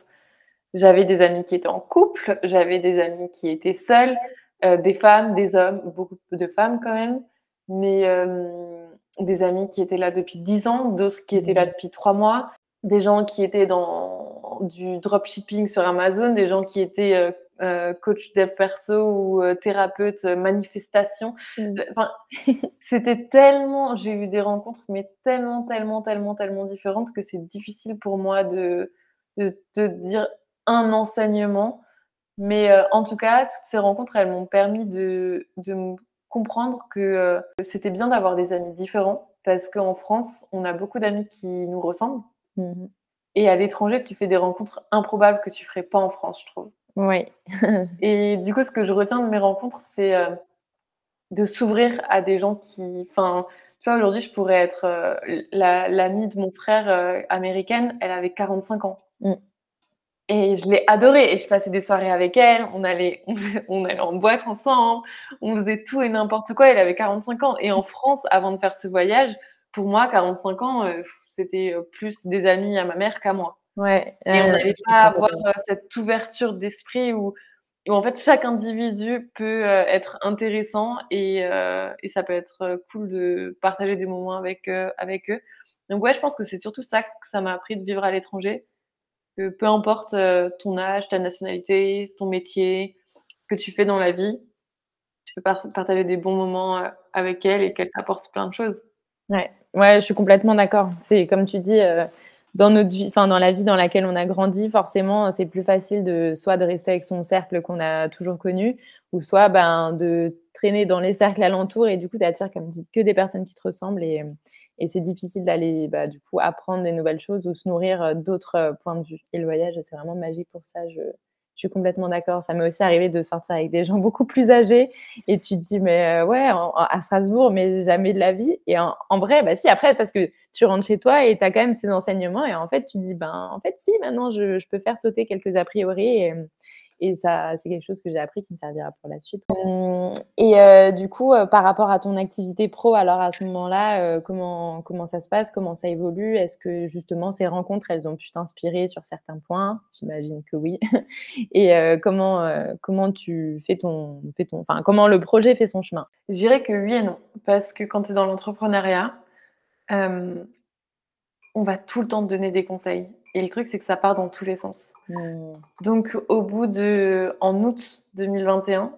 J'avais des amis qui étaient en couple, j'avais des amis qui étaient seuls, des femmes, des hommes, beaucoup de femmes quand même, mais euh, des amis qui étaient là depuis 10 ans, d'autres qui étaient là mmh. depuis 3 mois, des gens qui étaient dans du dropshipping sur Amazon, des gens qui étaient euh, coach dev perso ou thérapeute manifestation. Mmh. Enfin, c'était tellement, j'ai eu des rencontres, mais tellement, tellement, tellement, tellement différentes que c'est difficile pour moi de, de, de dire un enseignement. Mais euh, en tout cas, toutes ces rencontres, elles m'ont permis de, de comprendre que euh, c'était bien d'avoir des amis différents parce qu'en France, on a beaucoup d'amis qui nous ressemblent. Mmh Et à l'étranger, tu fais des rencontres improbables que tu ferais pas en France, je trouve. Oui. Et du coup, ce que je retiens de mes rencontres, c'est euh, de s'ouvrir à des gens qui. Enfin, tu vois, aujourd'hui, je pourrais être l'amie de mon frère américaine, elle avait 45 ans. Mmh. Et je l'ai adorée. Et je passais des soirées avec elle. On allait, on, allait en boîte ensemble. On faisait tout et n'importe quoi. Elle avait 45 ans. Et en France, avant de faire ce voyage, pour moi, 45 ans, euh, c'était euh, plus des amis à ma mère qu'à moi. Ouais. Et on n'allait pas avoir euh, cette ouverture d'esprit où, où, en fait, chaque individu peut être intéressant et, et, ça peut être cool de partager des moments avec, avec eux. Donc, ouais, je pense que c'est surtout ça que ça m'a appris de vivre à l'étranger peu importe ton âge, ta nationalité, ton métier, ce que tu fais dans la vie, tu peux partager des bons moments avec elle et qu'elle t'apporte plein de choses. Ouais. ouais, je suis complètement d'accord. C'est comme tu dis, dans notre vie, enfin dans la vie dans laquelle on a grandi, forcément, c'est plus facile de soit de rester avec son cercle qu'on a toujours connu, ou soit ben, de traîner dans les cercles alentours et du coup t'attires comme dit que des personnes qui te ressemblent et, et c'est difficile d'aller bah, du coup apprendre des nouvelles choses ou se nourrir d'autres points de vue. Et le voyage, c'est vraiment magique pour ça. Je, je suis complètement d'accord. Ça m'est aussi arrivé de sortir avec des gens beaucoup plus âgés et tu te dis, mais euh, ouais, à Strasbourg, mais jamais de la vie. Et en, vrai, bah si, après, parce que tu rentres chez toi et tu as quand même ces enseignements et en fait, tu dis, ben, en fait, si, maintenant, je, peux faire sauter quelques a priori et ça, c'est quelque chose que j'ai appris qui me servira pour la suite. Hum, et euh, du coup, euh, par rapport à ton activité pro, alors à ce moment-là, euh, comment, comment ça se passe? Comment ça évolue? Est-ce que justement ces rencontres, elles ont pu t'inspirer sur certains points? J'imagine que oui. et comment, comment tu fais ton, fais ton. Enfin, comment le projet fait son chemin? Je dirais que oui et non. Parce que quand tu es dans l'entrepreneuriat, on va tout le temps te donner des conseils. Et le truc, c'est que ça part dans tous les sens. Hmm. Donc, au bout de. En août 2021,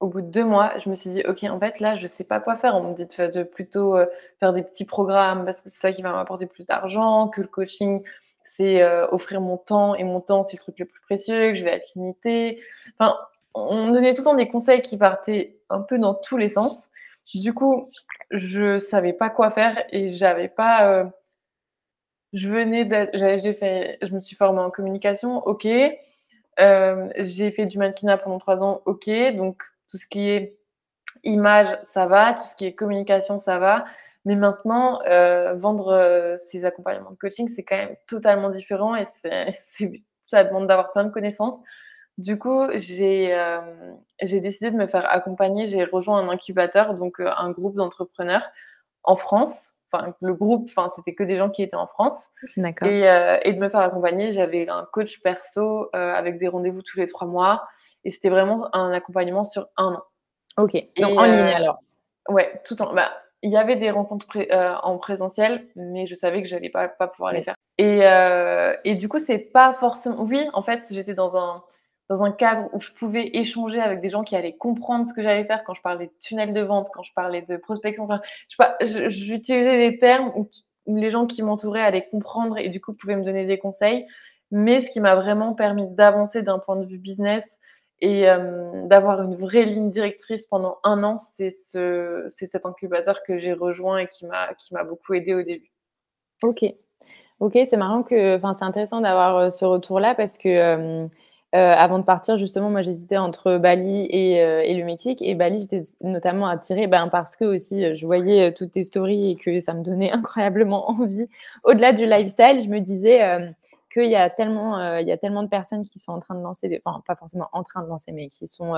au bout de deux mois, je me suis dit, OK, en fait, là, je ne sais pas quoi faire. On me dit de, plutôt euh, faire des petits programmes parce que c'est ça qui va m'apporter plus d'argent, que le coaching, c'est euh, offrir mon temps. Et mon temps, c'est le truc le plus précieux, que je vais être limitée. Enfin, on me donnait tout le temps des conseils qui partaient un peu dans tous les sens. Du coup, je ne savais pas quoi faire et j'avais pas. Euh, je venais j'ai fait, je me suis formée en communication, ok. Euh, j'ai fait du mannequinat pendant trois ans, ok. Donc tout ce qui est image, ça va. Tout ce qui est communication, ça va. Mais maintenant, euh, vendre euh, ces accompagnements de coaching, c'est quand même totalement différent et ça demande d'avoir plein de connaissances. Du coup, j'ai décidé de me faire accompagner. J'ai rejoint un incubateur, donc un groupe d'entrepreneurs en France le groupe, enfin, c'était que des gens qui étaient en France. D'accord. Et, euh, et, de me faire accompagner, j'avais un coach perso euh, avec des rendez-vous tous les trois mois. Et c'était vraiment un accompagnement sur un an. Ok. Donc en ligne euh, alors? Ouais, tout en. Bah, il y avait des rencontres en présentiel, mais je savais que j'allais pas, pas pouvoir les faire. Et, et du coup, c'est pas forcément. Oui, en fait, j'étais dans un dans un cadre où je pouvais échanger avec des gens qui allaient comprendre ce que j'allais faire quand je parlais de tunnel de vente, quand je parlais de prospection. Enfin, j'utilisais des termes où, les gens qui m'entouraient allaient comprendre et du coup pouvaient me donner des conseils. Mais ce qui m'a vraiment permis d'avancer d'un point de vue business et euh, d'avoir une vraie ligne directrice pendant un an, c'est ce, cet incubateur que j'ai rejoint et qui m'a beaucoup aidé au début. Ok. Ok, c'est marrant que, enfin, c'est intéressant d'avoir euh, ce retour-là parce que euh, euh, avant de partir, justement, moi, j'hésitais entre Bali et, euh, et, le Mexique. Et Bali, j'étais notamment attirée ben, parce que aussi, euh, je voyais toutes tes stories et que ça me donnait incroyablement envie. Au-delà du lifestyle, je me disais qu'il y, a tellement, y a tellement de personnes qui sont en train de lancer, enfin, pas forcément en train de lancer, mais qui sont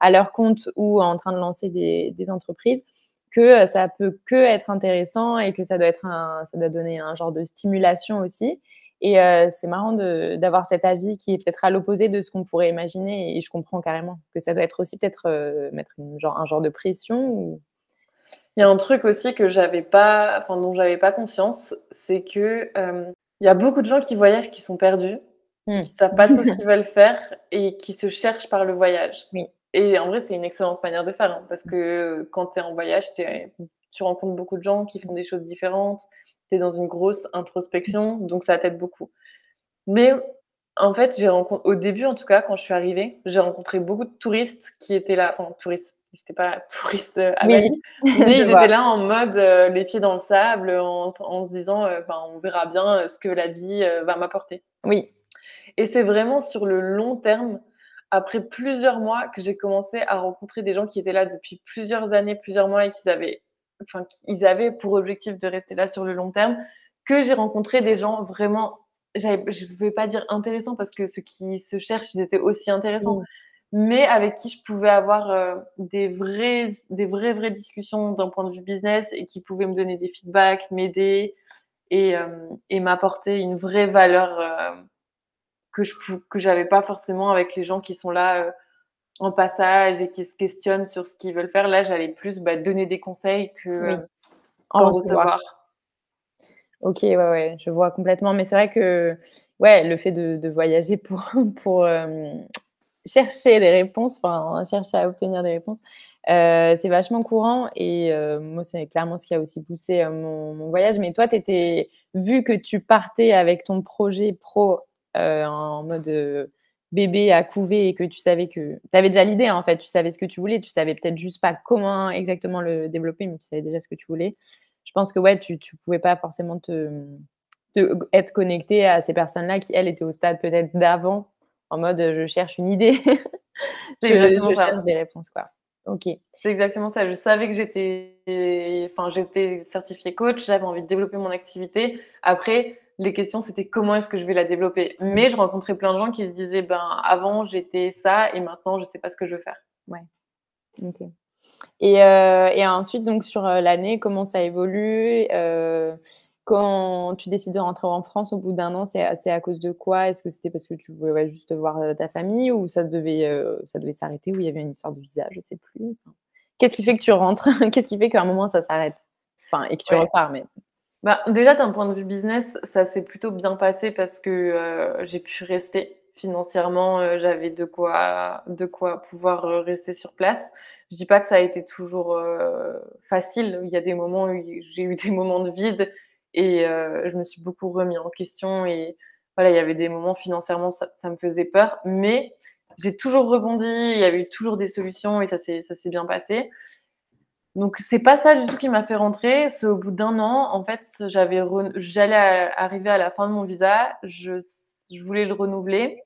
à leur compte ou en train de lancer des, entreprises que ça peut que être intéressant et que ça doit être ça doit donner un genre de stimulation aussi. Et euh, c'est marrant d'avoir cet avis qui est peut-être à l'opposé de ce qu'on pourrait imaginer. Et je comprends carrément que ça doit être aussi peut-être euh, mettre une, genre, un genre de pression. Il y a un truc aussi que j'avais pas, enfin dont j'avais pas conscience, c'est que euh, il y a beaucoup de gens qui voyagent qui sont perdus, mmh. qui savent pas tout ce qu'ils veulent faire et qui se cherchent par le voyage. Oui. Et en vrai, c'est une excellente manière de faire hein, parce que quand tu es en voyage, tu rencontres beaucoup de gens qui font des choses différentes, tu es dans une grosse introspection, donc ça t'aide beaucoup. Mais en fait, j'ai rencontré, au début, en tout cas, quand je suis arrivée, j'ai rencontré beaucoup de touristes qui étaient là, enfin, touristes, ils n'étaient pas touristes à Bali, mais ils étaient là en mode euh, les pieds dans le sable, en, se disant, euh, ben, on verra bien euh, ce que la vie va m'apporter. Oui. Et c'est vraiment sur le long terme, après plusieurs mois, que j'ai commencé à rencontrer des gens qui étaient là depuis plusieurs années, plusieurs mois et qui avaient enfin, qu'ils avaient pour objectif de rester là sur le long terme, que j'ai rencontré des gens vraiment, je ne vais pas dire intéressants parce que ceux qui se cherchent, ils étaient aussi intéressants, mais avec qui je pouvais avoir euh, des, vraies, des vraies, vraies discussions d'un point de vue business et qui pouvaient me donner des feedbacks, m'aider et, euh, et m'apporter une vraie valeur euh, que je que j'avais pas forcément avec les gens qui sont là en passage et qui se questionnent sur ce qu'ils veulent faire. Là, j'allais plus bah, donner des conseils que euh, en recevoir. Ok, ouais, ouais, je vois complètement. Mais c'est vrai que ouais, le fait de, voyager pour, pour chercher des réponses, enfin, chercher à obtenir des réponses, c'est vachement courant. Et moi, c'est clairement ce qui a aussi poussé mon, mon, voyage. Mais toi, tu étais, vu que tu partais avec ton projet pro en mode bébé à couver et que tu savais que tu avais déjà l'idée en fait, tu savais ce que tu voulais, tu savais peut-être juste pas comment exactement le développer, mais tu savais déjà ce que tu voulais. Je pense que ouais, tu tu pouvais pas forcément te, te être connecté à ces personnes-là qui elles étaient au stade peut-être d'avant en mode je cherche une idée, je, je cherche des réponses quoi. Ok. C'est exactement ça. Je savais que j'étais, enfin, j'étais certifiée coach, j'avais envie de développer mon activité. Après, les questions, c'était comment est-ce que je vais la développer. Mais je rencontrais plein de gens qui se disaient, ben, avant, j'étais ça et maintenant, je ne sais pas ce que je veux faire. Ouais. Ok. Et, euh, et ensuite, donc, sur euh, l'année, comment ça évolue euh, Quand tu décides de rentrer en France au bout d'un an, c'est à cause de quoi? Est-ce que c'était parce que tu voulais juste voir ta famille ou ça devait, ça devait s'arrêter ou il y avait une histoire de visa Je ne sais plus. Qu'est-ce qui fait que tu rentres? Qu'est-ce qui fait qu'à un moment, ça s'arrête? Enfin, et que tu repars, mais... Bah, déjà, d'un point de vue business, ça s'est plutôt bien passé parce que euh, j'ai pu rester financièrement, euh, j'avais de quoi, de quoi pouvoir euh, rester sur place. Je dis pas que ça a été toujours facile. Il y a des moments où j'ai eu des moments de vide et je me suis beaucoup remis en question et voilà, il y avait des moments financièrement, ça, ça me faisait peur, mais j'ai toujours rebondi. Il y avait toujours des solutions et ça s'est, ça s'est bien passé. Donc c'est pas ça du tout qui m'a fait rentrer. C'est au bout d'un an, en fait, j'avais j'allais arriver à la fin de mon visa, je, voulais le renouveler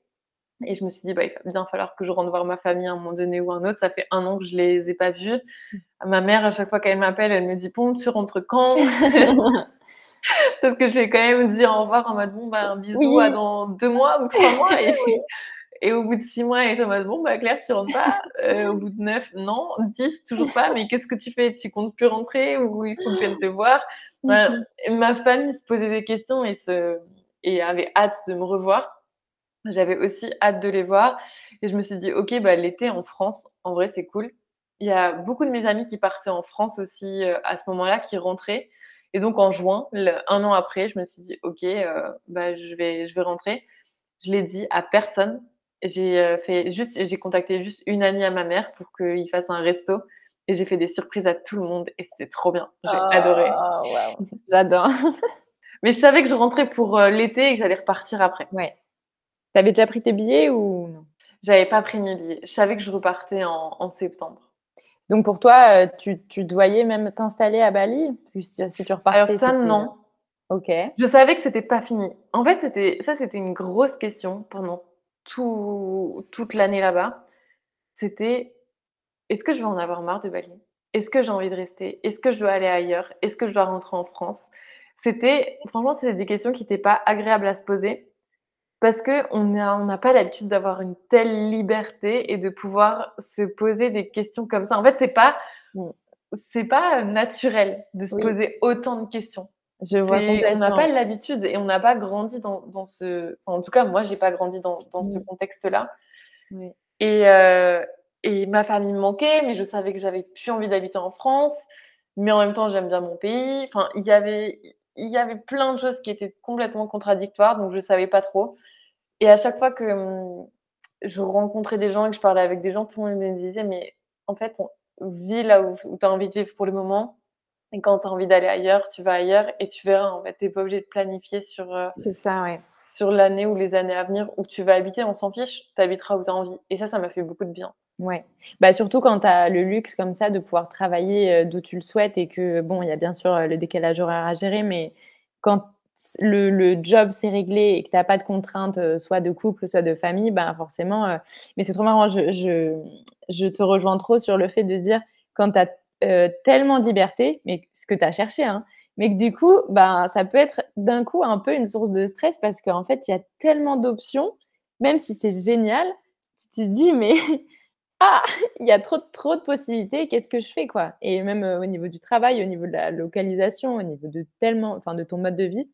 et je me suis dit bah il va bien falloir que je rentre voir ma famille à un moment donné ou un autre. Ça fait un an que je les ai pas vus. Mmh. Ma mère à chaque fois qu'elle m'appelle, elle me dit bon tu rentres quand Parce que je vais quand même dire au revoir en mode bon bah un bisou à dans deux mois ou trois mois et et au bout de six mois, elle est en mode Bon, bah, Claire, tu rentres pas. Euh, au bout de neuf, non. Dix, toujours pas. Mais qu'est-ce que tu fais? Tu comptes plus rentrer ou il faut que je vienne te voir? Mhm. Ma famille se posait des questions et, se... et avait hâte de me revoir. J'avais aussi hâte de les voir. Et je me suis dit Ok, bah, l'été en France, en vrai, c'est cool. Il y a beaucoup de mes amis qui partaient en France aussi euh, à ce moment-là, qui rentraient. Et donc en juin, un an après, je me suis dit ok, euh, bah, je, vais, je vais rentrer. Je l'ai dit à personne j'ai euh, fait juste, j'ai contacté juste une amie à ma mère pour qu'il fasse un resto et j'ai fait des surprises à tout le monde et c'était trop bien. J'ai adoré. Oh, J'adore. Mais je savais que je rentrais pour euh, l'été et que j'allais repartir après. Ouais. T'avais déjà pris tes billets ou non? J'avais pas pris mes billets. Je savais que je repartais en, septembre. Donc pour toi, euh, tu, tu même t'installer à Bali? Parce que si, tu repartais. Alors ça, non. Ok. Je savais que c'était pas fini. En fait, c'était ça, c'était une grosse question pendant tout, toute l'année là-bas, c'était est-ce que je vais en avoir marre de Bali? Est-ce que j'ai envie de rester? Est-ce que je dois aller ailleurs? Est-ce que je dois rentrer en France? C'était, franchement, c'était des questions qui n'étaient pas agréables à se poser parce qu'on n'a on pas l'habitude d'avoir une telle liberté et de pouvoir se poser des questions comme ça. En fait, c'est pas, mmh. c'est pas naturel de se poser autant de questions. Je vois On n'a pas l'habitude et on n'a pas grandi dans, dans ce. en tout cas, moi, j'ai pas grandi dans, dans ce mmh. contexte-là. Et, euh, et ma famille me manquait, mais je savais que j'avais plus envie d'habiter en France. Mais en même temps, j'aime bien mon pays. Enfin, il y avait, il y avait plein de choses qui étaient complètement contradictoires, donc je savais pas trop. Et à chaque fois que hum, je rencontrais des gens et que je parlais avec des gens, tout le monde me disait, mais en fait, on vit là où, où tu as envie de vivre pour le moment et quand tu as envie d'aller ailleurs, tu vas ailleurs et tu verras, en fait, tu n'es pas obligé de planifier sur, euh, ça, ouais. sur l'année ou les années à venir où tu vas habiter, on s'en fiche, tu habiteras où tu as envie. Et ça, ça m'a fait beaucoup de bien. Ouais. Bah, surtout quand tu as le luxe comme ça de pouvoir travailler euh, d'où tu le souhaites et que, bon, il y a bien sûr euh, le décalage horaire à gérer, mais quand le, le job s'est réglé et que tu n'as pas de contraintes, soit de couple, soit de famille, bah, forcément. mais c'est trop marrant, je, je, je, te rejoins trop sur le fait de dire, quand tu as euh, tellement de liberté, mais ce que tu as cherché, hein, mais que du coup, ben, ça peut être d'un coup un peu une source de stress parce qu'en fait, il y a tellement d'options, même si c'est génial, tu te dis, mais ah, il y a trop, trop de possibilités, qu'est-ce que je fais quoi? Et même euh, au niveau du travail, au niveau de la localisation, au niveau de tellement, enfin de ton mode de vie,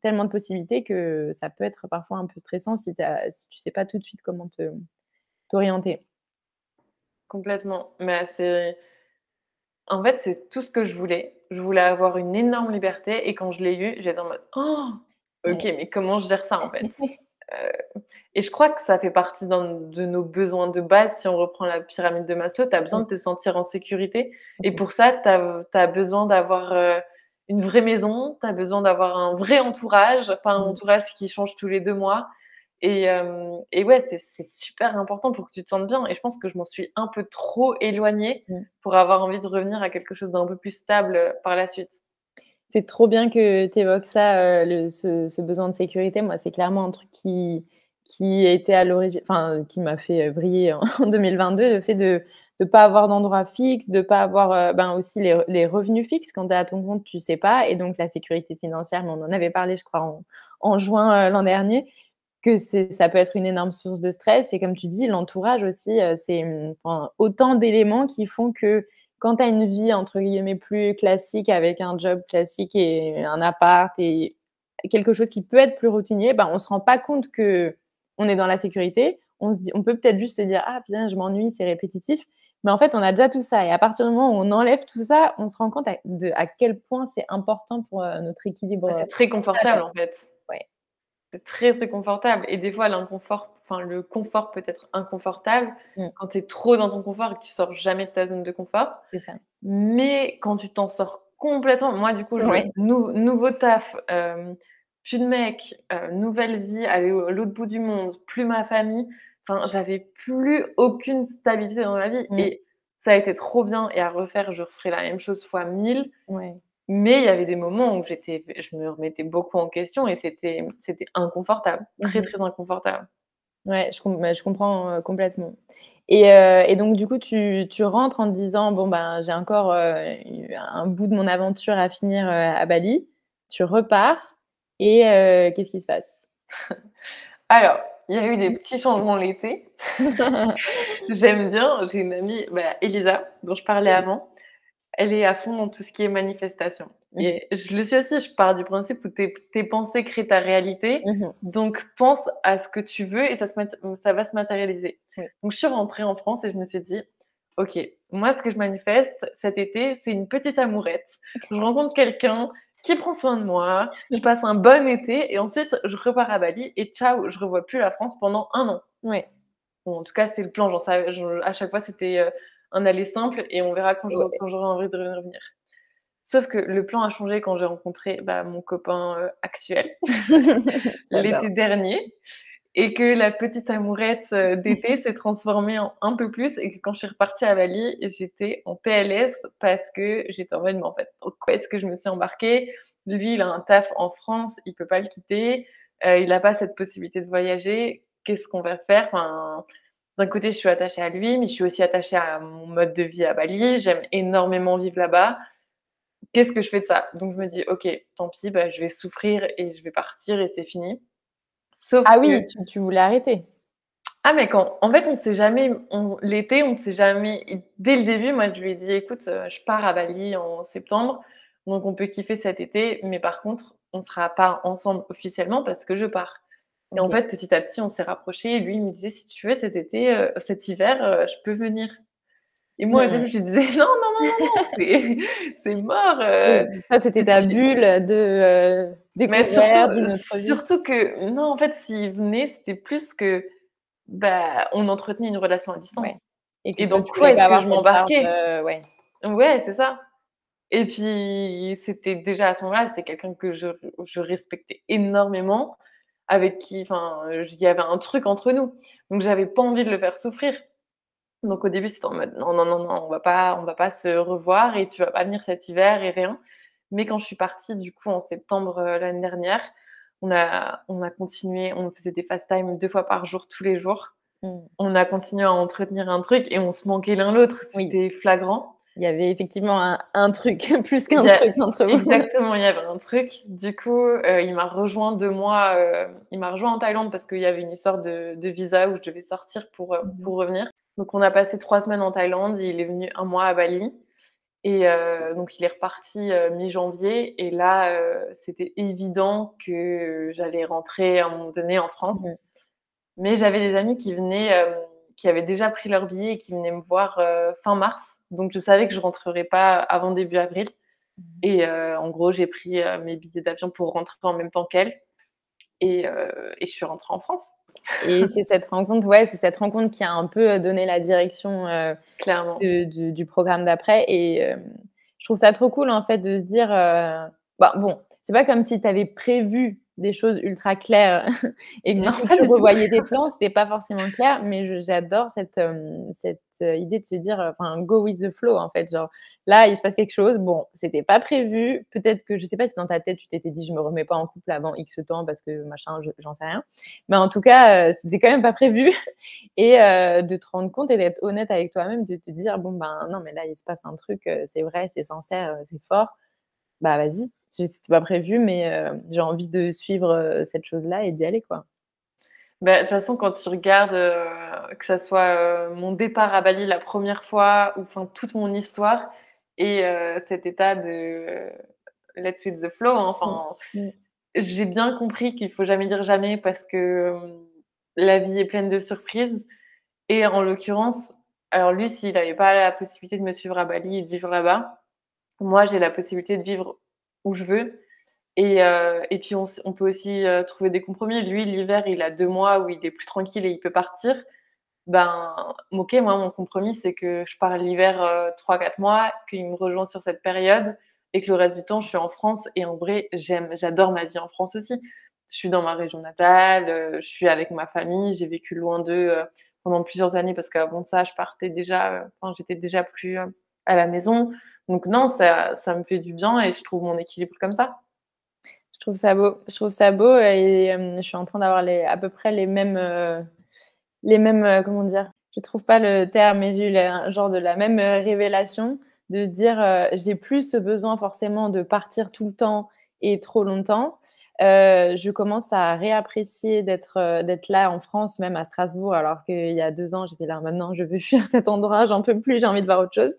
tellement de possibilités que ça peut être parfois un peu stressant si, si tu sais pas tout de suite comment t'orienter. Complètement. Mais c'est en fait, c'est tout ce que je voulais. Je voulais avoir une énorme liberté et quand je l'ai eu, j'étais en mode: «Oh, Ok, mais comment je gère ça en fait? Et je crois que ça fait partie de nos besoins de base. Si on reprend la pyramide de Maslow, tu as besoin de te sentir en sécurité. Et pour ça, tu as, besoin d'avoir une vraie maison, tu as besoin d'avoir un vrai entourage, pas un mmh. entourage qui change tous les deux mois. Et, et ouais, c'est super important pour que tu te sentes bien. Et je pense que je m'en suis un peu trop éloignée mmh. pour avoir envie de revenir à quelque chose d'un peu plus stable par la suite. C'est trop bien que tu évoques ça, le, ce, besoin de sécurité. Moi, c'est clairement un truc qui, qui était à l'origine, enfin, qui m'a fait briller en 2022, le fait de ne pas avoir d'endroit fixe, de ne pas avoir ben, aussi les, revenus fixes. Quand tu es à ton compte, tu sais pas. Et donc, la sécurité financière, on en avait parlé, je crois, en, en juin l'an dernier que ça peut être une énorme source de stress. Et comme tu dis, l'entourage aussi, euh, c'est autant d'éléments qui font que quand tu as une vie, entre guillemets, plus classique, avec un job classique et un appart et quelque chose qui peut être plus routinier, ben, on ne se rend pas compte que on est dans la sécurité. On, se dit, on peut peut-être juste se dire, ah, bien, je m'ennuie, c'est répétitif. Mais en fait, on a déjà tout ça. Et à partir du moment où on enlève tout ça, on se rend compte à, de, à quel point c'est important pour euh, notre équilibre. C'est très confortable, en fait. C'est très, très confortable. Et des fois, l'inconfort, enfin, le confort peut être inconfortable mmh. quand tu es trop dans ton confort et que tu sors jamais de ta zone de confort. C'est ça. Mais quand tu t'en sors complètement, moi, du coup, je, nouveau taf, euh, plus de mec, euh, nouvelle vie, aller à l'autre bout du monde, plus ma famille. Enfin, j'avais plus aucune stabilité dans ma vie. Mmh. Et ça a été trop bien. Et à refaire, je referai la même chose fois mille. Ouais. Mais il y avait des moments où j'étais, je me remettais beaucoup en question et c'était, c'était inconfortable, très, mmh très inconfortable. Ouais, je, bah, je comprends complètement. Et, et, donc, du coup, tu, tu, rentres en te disant Bon, ben, j'ai encore un bout de mon aventure à finir à Bali. Tu repars et qu'est-ce qui se passe? Alors, il y a eu des petits changements l'été. J'aime bien, j'ai une amie, bah, Elisa, dont je parlais avant elle est à fond dans tout ce qui est manifestation. Mmh. Et je le suis aussi, je pars du principe où tes, pensées créent ta réalité. Mmh donc, pense à ce que tu veux et ça, se, ça va se matérialiser. Donc, je suis rentrée en France et je me suis dit, OK, moi, ce que je manifeste cet été, c'est une petite amourette. Je rencontre quelqu'un qui prend soin de moi, je passe un bon été et ensuite, je repars à Bali et ciao, je revois plus la France pendant un an. Oui. en tout cas, c'était le plan. Genre, ça, à chaque fois, c'était euh, un aller simple et on verra quand j'aurai envie de revenir. Sauf que le plan a changé quand j'ai rencontré bah, mon copain euh, actuel. L'été dernier. Et que la petite amourette euh, d'été s'est transformée en un peu plus et que quand je suis repartie à Bali, j'étais en PLS parce que j'étais en mode, mais en fait, pourquoi est-ce que je me suis embarquée? Lui, il a un taf en France, il peut pas le quitter, euh, il n'a pas cette possibilité de voyager, qu'est-ce qu'on va faire? Enfin, d'un côté, je suis attachée à lui, mais je suis aussi attachée à mon mode de vie à Bali. J'aime énormément vivre là-bas. Qu'est-ce que je fais de ça? Donc, je me dis, OK, tant pis, bah, je vais souffrir et je vais partir et c'est fini. Sauf ah oui, tu, voulais arrêter. Ah, mais quand En fait, on sait jamais. L'été, on sait jamais. dès le début, moi, je lui ai dit, écoute, euh, je pars à Bali en septembre. Donc, on peut kiffer cet été. Mais par contre, on ne sera pas ensemble officiellement parce que je pars. Et en fait, petit à petit, on s'est rapprochés. lui, il me disait, si tu veux, cet été, euh, cet hiver, euh, je peux venir. Et moi, je lui disais, non, non, non, non, c'est mort. Euh. Ça, c'était ta bulle de découverte surtout, surtout que, non, en fait, s'il venait, c'était plus que, bah, on entretenait une relation à distance. Et, donc, quoi est-ce que je m'embarquais? Ouais, ouais c'est ça. Et puis, c'était déjà à ce moment-là, c'était quelqu'un que je, je respectais énormément avec qui, enfin, il y avait un truc entre nous. Donc, j'avais pas envie de le faire souffrir. Donc, au début, c'était en mode non, non, non, non, on va pas, on va pas se revoir et tu vas pas venir cet hiver et rien. Mais quand je suis partie, du coup, en septembre euh, l'année dernière, on a, on a continué, on faisait des fast time deux fois par jour, tous les jours. Mmh. On a continué à entretenir un truc et on se manquait l'un l'autre. C'était flagrant. Il y avait effectivement un, truc, plus qu'un truc entre vous. Exactement, il y avait un truc. Du coup, euh, il m'a rejoint deux mois, euh, il m'a rejoint en Thaïlande parce qu'il y avait une histoire de, visa où je devais sortir pour, euh, mmh pour revenir. Donc, on a passé trois semaines en Thaïlande, il est venu un mois à Bali. Et donc, il est reparti mi-janvier. Et là, c'était évident que j'allais rentrer à un moment donné en France. Mmh Mais j'avais des amis qui venaient, qui avaient déjà pris leur billet et qui venaient me voir fin mars donc, je savais que je rentrerais pas avant début avril. Mmh. Et euh, en gros, j'ai pris euh, mes billets d'avion pour rentrer en même temps qu'elle. et, et je suis rentrée en France. Et c'est cette rencontre, ouais, c'est cette rencontre qui a un peu donné la direction Clairement. du programme d'après. Et je trouve ça trop cool en fait de se dire, bah, bon, c'est pas comme si tu avais prévu des choses ultra claires et que coup tu revoyais des plans, c'était pas forcément clair, mais j'adore cette, cette idée de se dire, enfin, go with the flow en fait, genre là il se passe quelque chose, bon, c'était pas prévu, peut-être que je sais pas si dans ta tête tu t'étais dit je me remets pas en couple avant X temps parce que machin, j'en sais rien, mais en tout cas c'était quand même pas prévu et de te rendre compte et d'être honnête avec toi-même, de te dire bon ben non mais là il se passe un truc, c'est vrai, c'est sincère, c'est fort, bah vas-y, c'était pas prévu, mais euh, j'ai envie de suivre euh, cette chose-là et d'y aller, quoi. Bah, de toute façon, quand tu regardes, euh, que ce soit mon départ à Bali la première fois, ou enfin toute mon histoire, et cet état de let's with the flow, hein, enfin, mm. Mm. j'ai bien compris qu'il faut jamais dire jamais parce que la vie est pleine de surprises. Et en l'occurrence, alors lui, s'il n'avait pas la possibilité de me suivre à Bali et de vivre là-bas, moi, j'ai la possibilité de vivre où je veux. Et, euh, et puis, on, peut aussi euh, trouver des compromis. Lui, l'hiver, il a deux mois où il est plus tranquille et il peut partir. Ben, ok, moi, mon compromis, c'est que je pars l'hiver euh, trois, quatre mois, qu'il me rejoint sur cette période et que le reste du temps, je suis en France. Et en vrai, j'aime, j'adore ma vie en France aussi. Je suis dans ma région natale, je suis avec ma famille, j'ai vécu loin d'eux pendant plusieurs années parce qu'avant ça, je partais déjà, enfin, j'étais déjà plus à la maison. Donc non, ça, me fait du bien et je trouve mon équilibre comme ça. Je trouve ça beau. Je trouve ça beau et euh, je suis en train d'avoir à peu près les mêmes, euh, les mêmes, euh, comment dire. Je trouve pas le terme, mais j'ai eu un genre de la même révélation de dire j'ai plus ce besoin forcément de partir tout le temps et trop longtemps. je commence à réapprécier d'être d'être là en France, même à Strasbourg, alors qu'il y a deux ans j'étais là. Maintenant, je veux fuir cet endroit, j'en peux plus, j'ai envie de voir autre chose.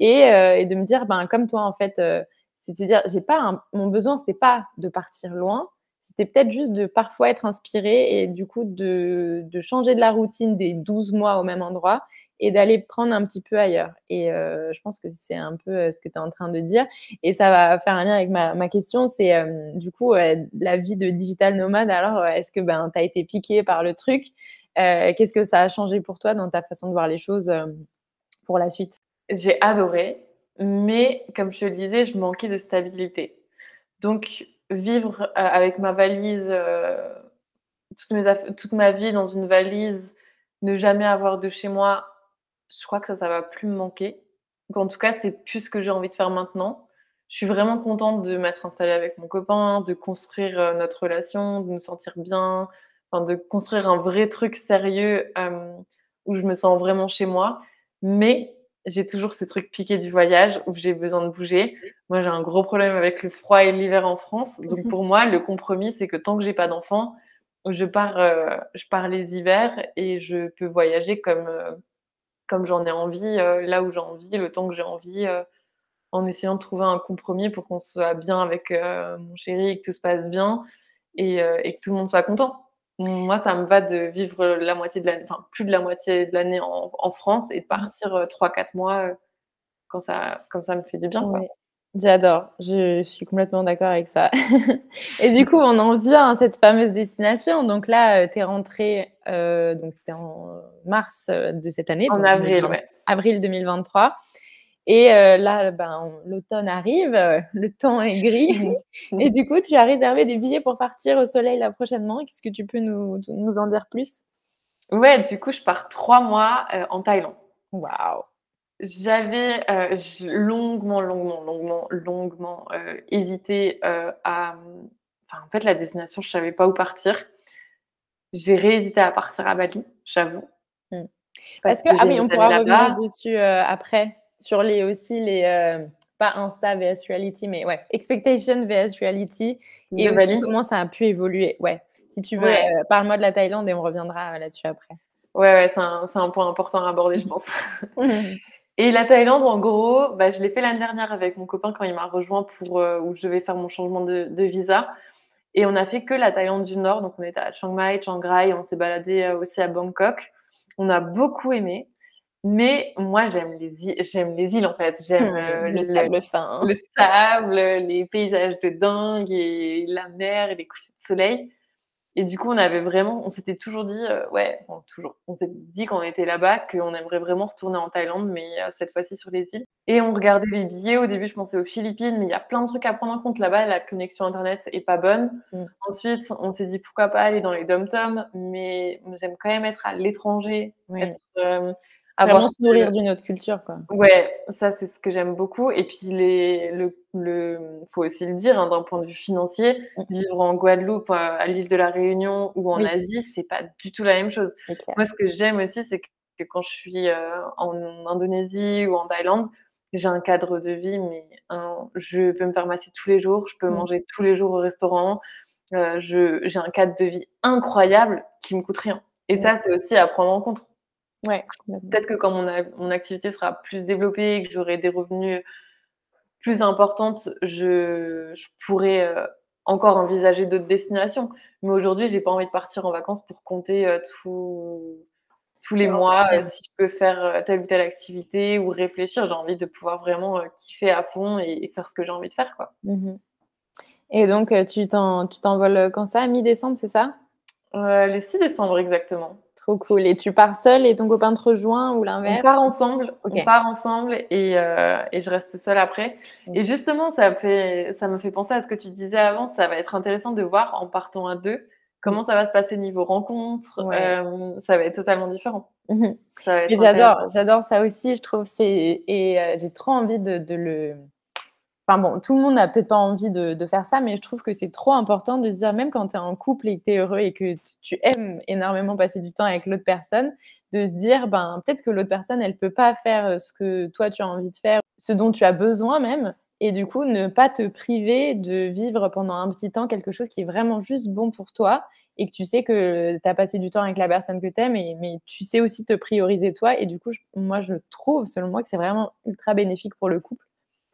Euh, et, de me dire, ben, comme toi, en fait, euh, c'est de dire, j'ai pas mon besoin, c'était pas de partir loin, c'était peut-être juste de parfois être inspiré et du coup de, de, changer de la routine des 12 mois au même endroit et d'aller prendre un petit peu ailleurs. Et euh, je pense que c'est un peu ce que tu es en train de dire. Et ça va faire un lien avec ma, question, c'est du coup la vie de digital nomade. Alors, est-ce que ben, tu as été piqué par le truc? Qu'est-ce que ça a changé pour toi dans ta façon de voir les choses pour la suite? J'ai adoré, mais comme je te le disais, je manquais de stabilité. Donc, vivre euh, avec ma valise, euh, toute, ma vie dans une valise, ne jamais avoir de chez moi, je crois que ça, ça va plus me manquer. en tout cas, c'est plus ce que j'ai envie de faire maintenant. Je suis vraiment contente de m'être installée avec mon copain, de construire euh, notre relation, de nous sentir bien, de construire un vrai truc sérieux où je me sens vraiment chez moi. Mais j'ai toujours ce truc piqué du voyage où j'ai besoin de bouger. Moi, j'ai un gros problème avec le froid et l'hiver en France. Donc, pour moi, le compromis, c'est que tant que j'ai pas d'enfant, je pars, euh, je pars les hivers et je peux voyager comme, euh, comme j'en ai envie, euh, là où j'ai envie, le temps que j'ai envie, en essayant de trouver un compromis pour qu'on soit bien avec mon chéri et que tout se passe bien et, et que tout le monde soit content. Moi, ça me va de vivre la moitié de l'année, enfin plus de la moitié de l'année en, France et de partir 3-4 euh, mois euh, quand ça, comme ça me fait du bien. J'adore, je suis complètement d'accord avec ça. et du coup, on en vient à cette fameuse destination. Donc là, euh, tu es rentrée, donc c'était en mars de cette année. En avril, ouais. Avril 2023. Et euh, là, ben, l'automne arrive, euh, le temps est gris. et du coup, tu as réservé des billets pour partir au soleil là prochainement. Qu'est-ce que tu peux nous, nous, en dire plus? Ouais, du coup, je pars trois mois euh, en Thaïlande. Waouh J'avais longuement, longuement, longuement, longuement hésité à. Enfin, en fait, la destination, je ne savais pas où partir. J'ai réhésité à partir à Bali, j'avoue. Hmm. Parce, que, ah oui, on pourra revenir dessus après? Sur les aussi les euh, pas Insta vs reality, mais ouais, expectation vs reality et aussi comment ça a pu évoluer. Ouais, si tu veux, euh, parle-moi de la Thaïlande et on reviendra là-dessus après. Ouais, ouais, c'est un, un, point important à aborder, je pense. et la Thaïlande, en gros, bah, je l'ai fait l'année dernière avec mon copain quand il m'a rejoint pour euh, où je vais faire mon changement de, de, visa. Et on a fait que la Thaïlande du Nord, donc on était à Chiang Mai, Chiang Rai, on s'est baladé aussi à Bangkok. On a beaucoup aimé. Mais moi, j'aime les, j'aime les îles, en fait. J'aime euh, le, sable fin. Le sable, les paysages de dingue et la mer et les couchers de soleil. Et du coup, on avait vraiment, on s'était toujours dit, euh, ouais, toujours, on s'est dit quand on était là-bas qu'on aimerait vraiment retourner en Thaïlande, mais euh, cette fois-ci sur les îles. Et on regardait les billets. Au début, je pensais aux Philippines, mais il y a plein de trucs à prendre en compte là-bas. La connexion internet est pas bonne. Mm. Ensuite, on s'est dit pourquoi pas aller dans les dom-toms, mais j'aime quand même être à l'étranger, euh, Vraiment se nourrir d'une autre culture, quoi. Ouais, ça, c'est ce que j'aime beaucoup. Et puis, les, le, le, faut aussi le dire, hein, d'un point de vue financier, mm. vivre en Guadeloupe, euh, à l'île de la Réunion ou en Asie, c'est pas du tout la même chose. Moi, ce que j'aime aussi, c'est que quand je suis euh, en Indonésie ou en Thaïlande, j'ai un cadre de vie, mais je peux me faire masser tous les jours, je peux mm. manger tous les jours au restaurant. Euh, j'ai un cadre de vie incroyable qui me coûte rien. Et mm. ça, c'est aussi à prendre en compte. Ouais, Peut-être que quand mon, mon, activité sera plus développée et que j'aurai des revenus plus importantes, je, je pourrais euh, encore envisager d'autres destinations. Mais aujourd'hui, j'ai pas envie de partir en vacances pour compter euh, tous les mois euh, si je peux faire telle ou telle activité ou réfléchir. J'ai envie de pouvoir vraiment kiffer à fond et, faire ce que j'ai envie de faire. Quoi. Mmh et donc, tu t'envoles quand ça? Mi-décembre, c'est ça? Le 6 décembre, exactement. Trop cool. Et tu pars seule et ton copain te rejoint ou l'inverse? On part ensemble. On part ensemble et, euh, et, je reste seule après. Et justement, ça, fait, ça me fait penser à ce que tu disais avant. Ça va être intéressant de voir en partant à deux comment ça va se passer niveau rencontre. Euh, ça va être totalement différent. Mhm. J'adore, j'adore ça aussi. Je trouve c'est et euh, j'ai trop envie de, de le bon, tout le monde n'a peut-être pas envie de, faire ça, mais je trouve que c'est trop important de se dire, même quand tu es en couple et que tu es heureux et que tu aimes énormément passer du temps avec l'autre personne, de se dire, ben, peut-être que l'autre personne, elle peut pas faire euh, ce que toi, tu as envie de faire, ce dont tu as besoin même. Et du coup, ne pas te priver de vivre pendant un petit temps quelque chose qui est vraiment juste bon pour toi et que tu sais que tu as passé du temps avec la personne que tu aimes, mais tu sais aussi te prioriser toi. Et du coup, moi, je trouve, selon moi, que c'est vraiment ultra bénéfique pour le couple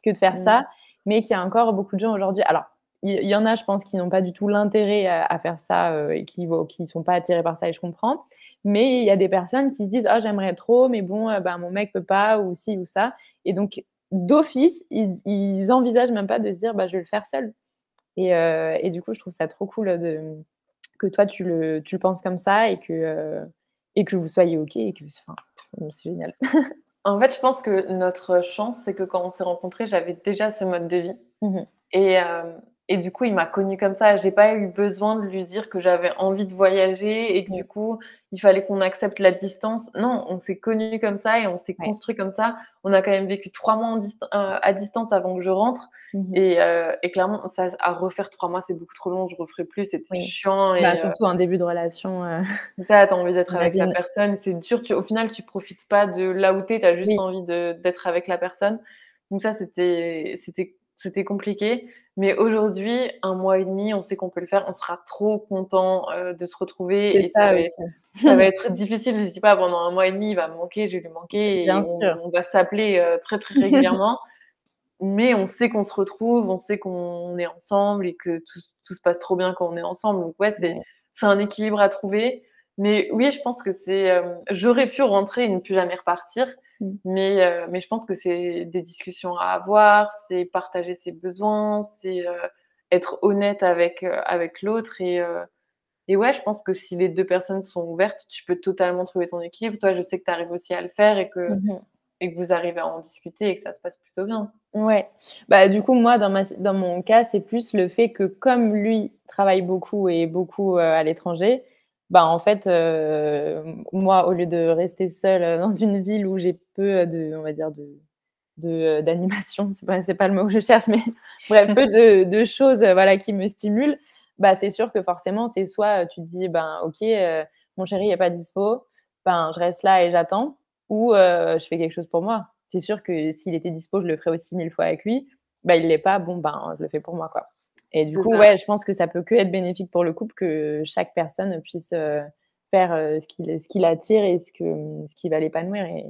que de faire mmh. ça mais qu'il y a encore beaucoup de gens aujourd'hui. Alors, il y, en a, je pense, qui n'ont pas du tout l'intérêt à, faire ça euh, et qui ne sont pas attirés par ça, et je comprends. Mais il y a des personnes qui se disent Ah, j'aimerais trop, mais bon, euh, bah, mon mec peut pas, ou ci, ou ça. Et donc, d'office, ils, ils envisagent même pas de se dire bah, Je vais le faire seul. Et, euh, du coup, je trouve ça trop cool que toi, tu le, penses comme ça et que, et que vous soyez OK. Et que, enfin, c'est génial. En fait, je pense que notre chance, c'est que quand on s'est rencontrés, j'avais déjà ce mode de vie. Mmh et, euh, et, du coup, il m'a connue comme ça. J'ai pas eu besoin de lui dire que j'avais envie de voyager et que du coup, il fallait qu'on accepte la distance. Non, on s'est connus comme ça et on s'est construit comme ça. On a quand même vécu trois mois euh, à distance avant que je rentre. Mmh euh, et, clairement, ça, à refaire trois mois, c'est beaucoup trop long. Je referai plus. C'était chiant. Et, bah, surtout un début de relation. Ça, tu as envie d'être avec la personne. C'est dur. Tu, au final, tu profites pas de là où tu es. Tu as juste envie d'être avec la personne. Donc, ça, c'était compliqué. Mais aujourd'hui, un mois et demi, on sait qu'on peut le faire. On sera trop content de se retrouver. C'est ça, aussi. ça va être difficile. Je ne sais pas, pendant un mois et demi, il va me manquer, je vais lui manquer. Bien et sûr. On, va s'appeler très, très régulièrement mais on sait qu'on se retrouve, on sait qu'on est ensemble et que tout, tout, se passe trop bien quand on est ensemble. Donc ouais, c'est c'est un équilibre à trouver. Mais oui, je pense que c'est. Euh, j'aurais pu rentrer et ne plus jamais repartir. Mais, euh, mais je pense que c'est des discussions à avoir, c'est partager ses besoins, c'est euh, être honnête avec, avec l'autre. Et, et ouais, je pense que si les deux personnes sont ouvertes, tu peux totalement trouver ton équilibre. Toi, je sais que tu arrives aussi à le faire et que mmh et que vous arrivez à en discuter et que ça se passe plutôt bien. Ouais. Bah, du coup, moi, dans, ma, dans mon cas, c'est plus le fait que comme lui travaille beaucoup et beaucoup euh, à l'étranger, bah, en fait, euh, moi, au lieu de rester seule dans une ville où j'ai peu de, on va dire, de d'animation, c'est pas, pas le mot que je cherche, mais peu de, choses voilà, qui me stimulent, bah, c'est sûr que forcément, c'est soit tu te dis, ben, ok, euh, mon chéri n'est pas dispo, ben, je reste là et j'attends, ou je fais quelque chose pour moi. C'est sûr que s'il était dispo, je le ferais aussi mille fois avec lui. Bah, il l'est pas, bon, ben, je le fais pour moi, quoi. Et du coup, ouais, je pense que ça peut que être bénéfique pour le couple que chaque personne puisse faire ce qui, ce qui l'attire et ce, que, ce qui va l'épanouir. Et,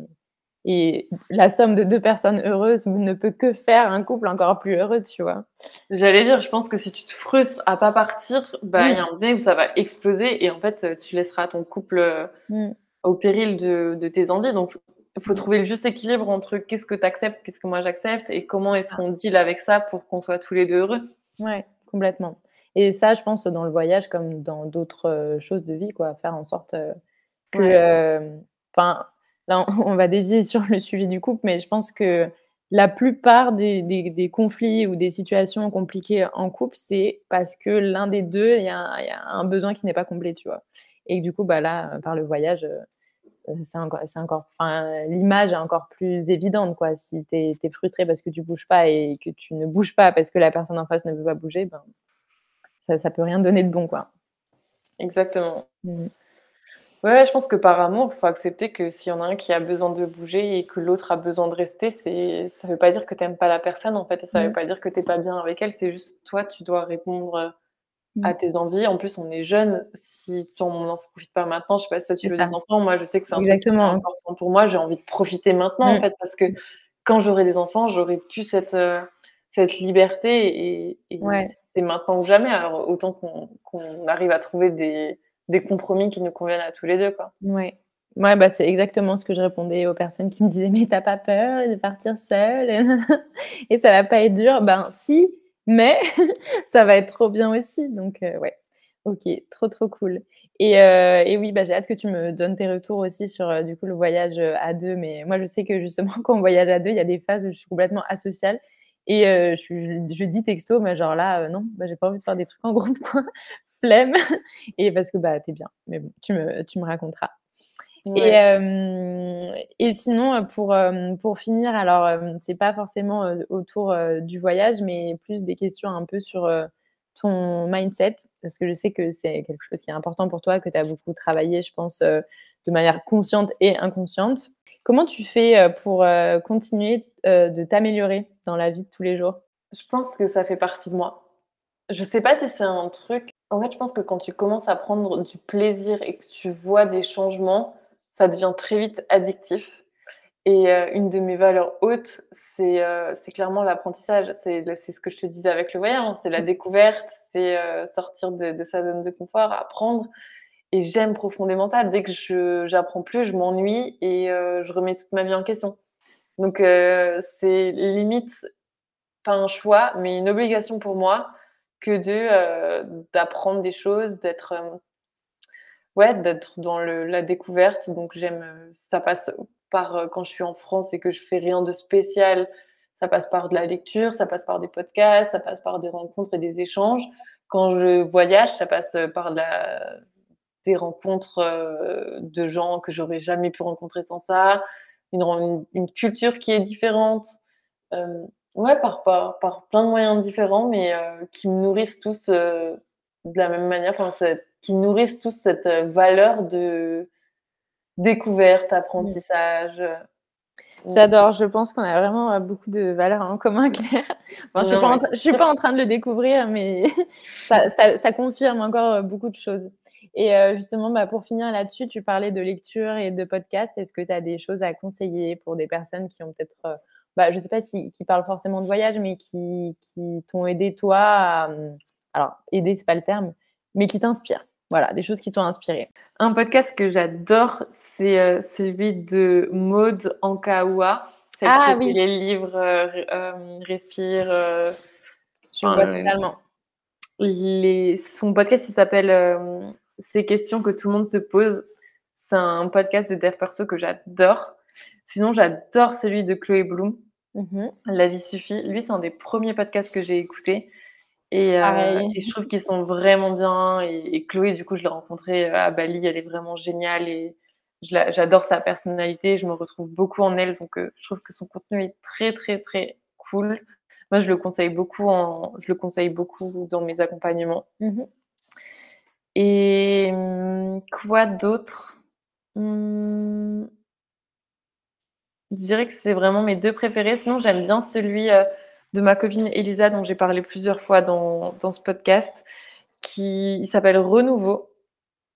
et la somme de deux personnes heureuses ne peut que faire un couple encore plus heureux, tu vois. J'allais dire, je pense que si tu te frustres à pas partir, bah, il y a un moment où ça va exploser et en fait, tu laisseras ton couple mmh au péril de, tes envies. Donc, il faut trouver le juste équilibre entre qu'est-ce que tu acceptes, qu'est-ce que moi j'accepte et comment est-ce qu'on deal avec ça pour qu'on soit tous les deux heureux. Ouais, complètement. Et ça, je pense, dans le voyage comme dans d'autres choses de vie, quoi, faire en sorte que, enfin, là, on va dévier sur le sujet du couple, mais je pense que la plupart des, des, conflits ou des situations compliquées en couple, c'est parce que l'un des deux, il y, a un besoin qui n'est pas complet, tu vois. Et du coup, bah là, par le voyage, euh, c'est encore, c'est encore, l'image est encore plus évidente, quoi. Si tu es, frustré parce que tu bouges pas et que tu ne bouges pas parce que la personne en face ne veut pas bouger, ben, ça, ça peut rien donner de bon, quoi. Exactement. Mmh. Ouais, je pense que par amour, il faut accepter que s'il y en a un qui a besoin de bouger et que l'autre a besoin de rester, c'est ça veut pas dire que tu n'aimes pas la personne, en fait, et ça veut mmh. pas dire que tu pas bien avec elle, c'est juste toi, tu dois répondre, à mmh. tes envies. En plus, on est jeune, si ton enfant ne profite pas maintenant, je sais pas si toi tu veux des enfants, moi je sais que c'est un Exactement. truc important pour moi, j'ai envie de profiter maintenant, en mmh. fait, parce que quand j'aurai des enfants, j'aurai plus cette, euh, cette liberté et et c'est maintenant ou jamais. Alors autant qu'on arrive à trouver des des compromis qui nous conviennent à tous les deux, quoi. Ouais. Ouais, bah, c'est exactement ce que je répondais aux personnes qui me disaient: «Mais t'as pas peur de partir seule? Et ça va pas être dur?» ben si, mais ça va être trop bien aussi. Donc euh, ouais, ok, trop trop cool. Et, euh, oui, bah, j'ai hâte que tu me donnes tes retours aussi sur euh, du coup le voyage à deux. Mais moi, je sais que justement, quand on voyage à deux, il y a des phases où je suis complètement asociale. Et je, dis texto, mais genre là, non, bah, j'ai pas envie de faire des trucs en groupe, quoi. Flemme. Et parce que bah, t'es bien. Mais bon, tu me raconteras. Et, et, sinon, pour, pour finir, alors, c'est pas forcément autour du voyage, mais plus des questions un peu sur ton mindset, parce que je sais que c'est quelque chose qui est important pour toi, que tu as beaucoup travaillé, je pense, de manière consciente et inconsciente. Comment tu fais pour continuer de t'améliorer dans la vie de tous les jours? Je pense que ça fait partie de moi. Je sais pas si c'est un truc. En fait, je pense que quand tu commences à prendre du plaisir et que tu vois des changements, ça devient très vite addictif. Et euh, une de mes valeurs hautes, c'est euh, clairement l'apprentissage. C'est ce que je te disais avec le voyage, hein. c'est la mmh. découverte, c'est euh, sortir de, sa zone de confort, apprendre. Et j'aime profondément ça. Dès que j'apprends plus, je m'ennuie et je remets toute ma vie en question. Donc c'est limite pas un choix, mais une obligation pour moi que de d'apprendre des choses, d'être ouais, d'être dans le, la découverte. Donc j'aime, euh, ça passe par euh, quand je suis en France et que je fais rien de spécial, ça passe par de la lecture, ça passe par des podcasts, ça passe par des rencontres et des échanges. Quand je voyage, ça passe euh, par la, des rencontres de gens que j'aurais jamais pu rencontrer sans ça, une, culture qui est différente. ouais, par, par, par, plein de moyens différents, mais qui me nourrissent tous de la même manière. Enfin, qui nourrissent tous cette euh, valeur de découverte, apprentissage. J'adore, je pense qu'on a vraiment euh, beaucoup de valeurs en commun, Claire. je ne suis, pas en train de le découvrir, mais ça, confirme encore euh, beaucoup de choses. Et justement, bah, pour finir là-dessus, tu parlais de lecture et de podcast. Est-ce que tu as des choses à conseiller pour des personnes qui ont peut-être, bah, je ne sais pas si qui parlent forcément de voyage, mais qui, qui t'ont aidé toi à, alors aider, c'est pas le terme, mais qui t'inspirent voilà, des choses qui t'ont inspiré. Un podcast que j'adore, c'est euh, celui de Maude Ankaoua. Celle ah, qui oui. les livres euh, euh, Respire. Je vois totalement. Les... Son podcast, il s'appelle Ces questions que tout le monde se pose. C'est un podcast de dev perso que j'adore. Sinon, j'adore celui de Chloé Bloom. Mm-hmm. La vie suffit. Lui, c'est un des premiers podcasts que j'ai écouté. Euh, et, je trouve qu'ils sont vraiment bien. Et, Chloé, du coup, je l'ai rencontrée euh, à Bali, elle est vraiment géniale et j'adore sa personnalité. Je me retrouve beaucoup en elle, donc euh, je trouve que son contenu est très, très, très cool. Moi, je le conseille beaucoup, en, je le conseille beaucoup dans mes accompagnements. Mmh et mmh, quoi d'autre? Mmh, Je dirais que c'est vraiment mes deux préférés. Sinon, j'aime bien celui de ma copine Elisa, dont j'ai parlé plusieurs fois dans, ce podcast, qui s'appelle Renouveau.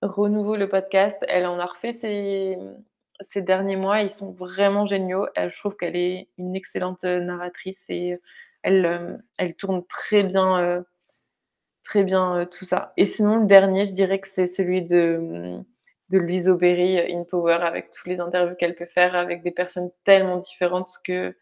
Renouveau le podcast. Elle en a refait ces, ces derniers mois. Ils sont vraiment géniaux. je trouve qu'elle est une excellente narratrice et elle, euh, elle tourne très bien, euh, très bien euh, tout ça. Et sinon, le dernier, je dirais que c'est celui de, de Louise Aubéry, In Power, avec toutes les interviews qu'elle peut faire avec des personnes tellement différentes que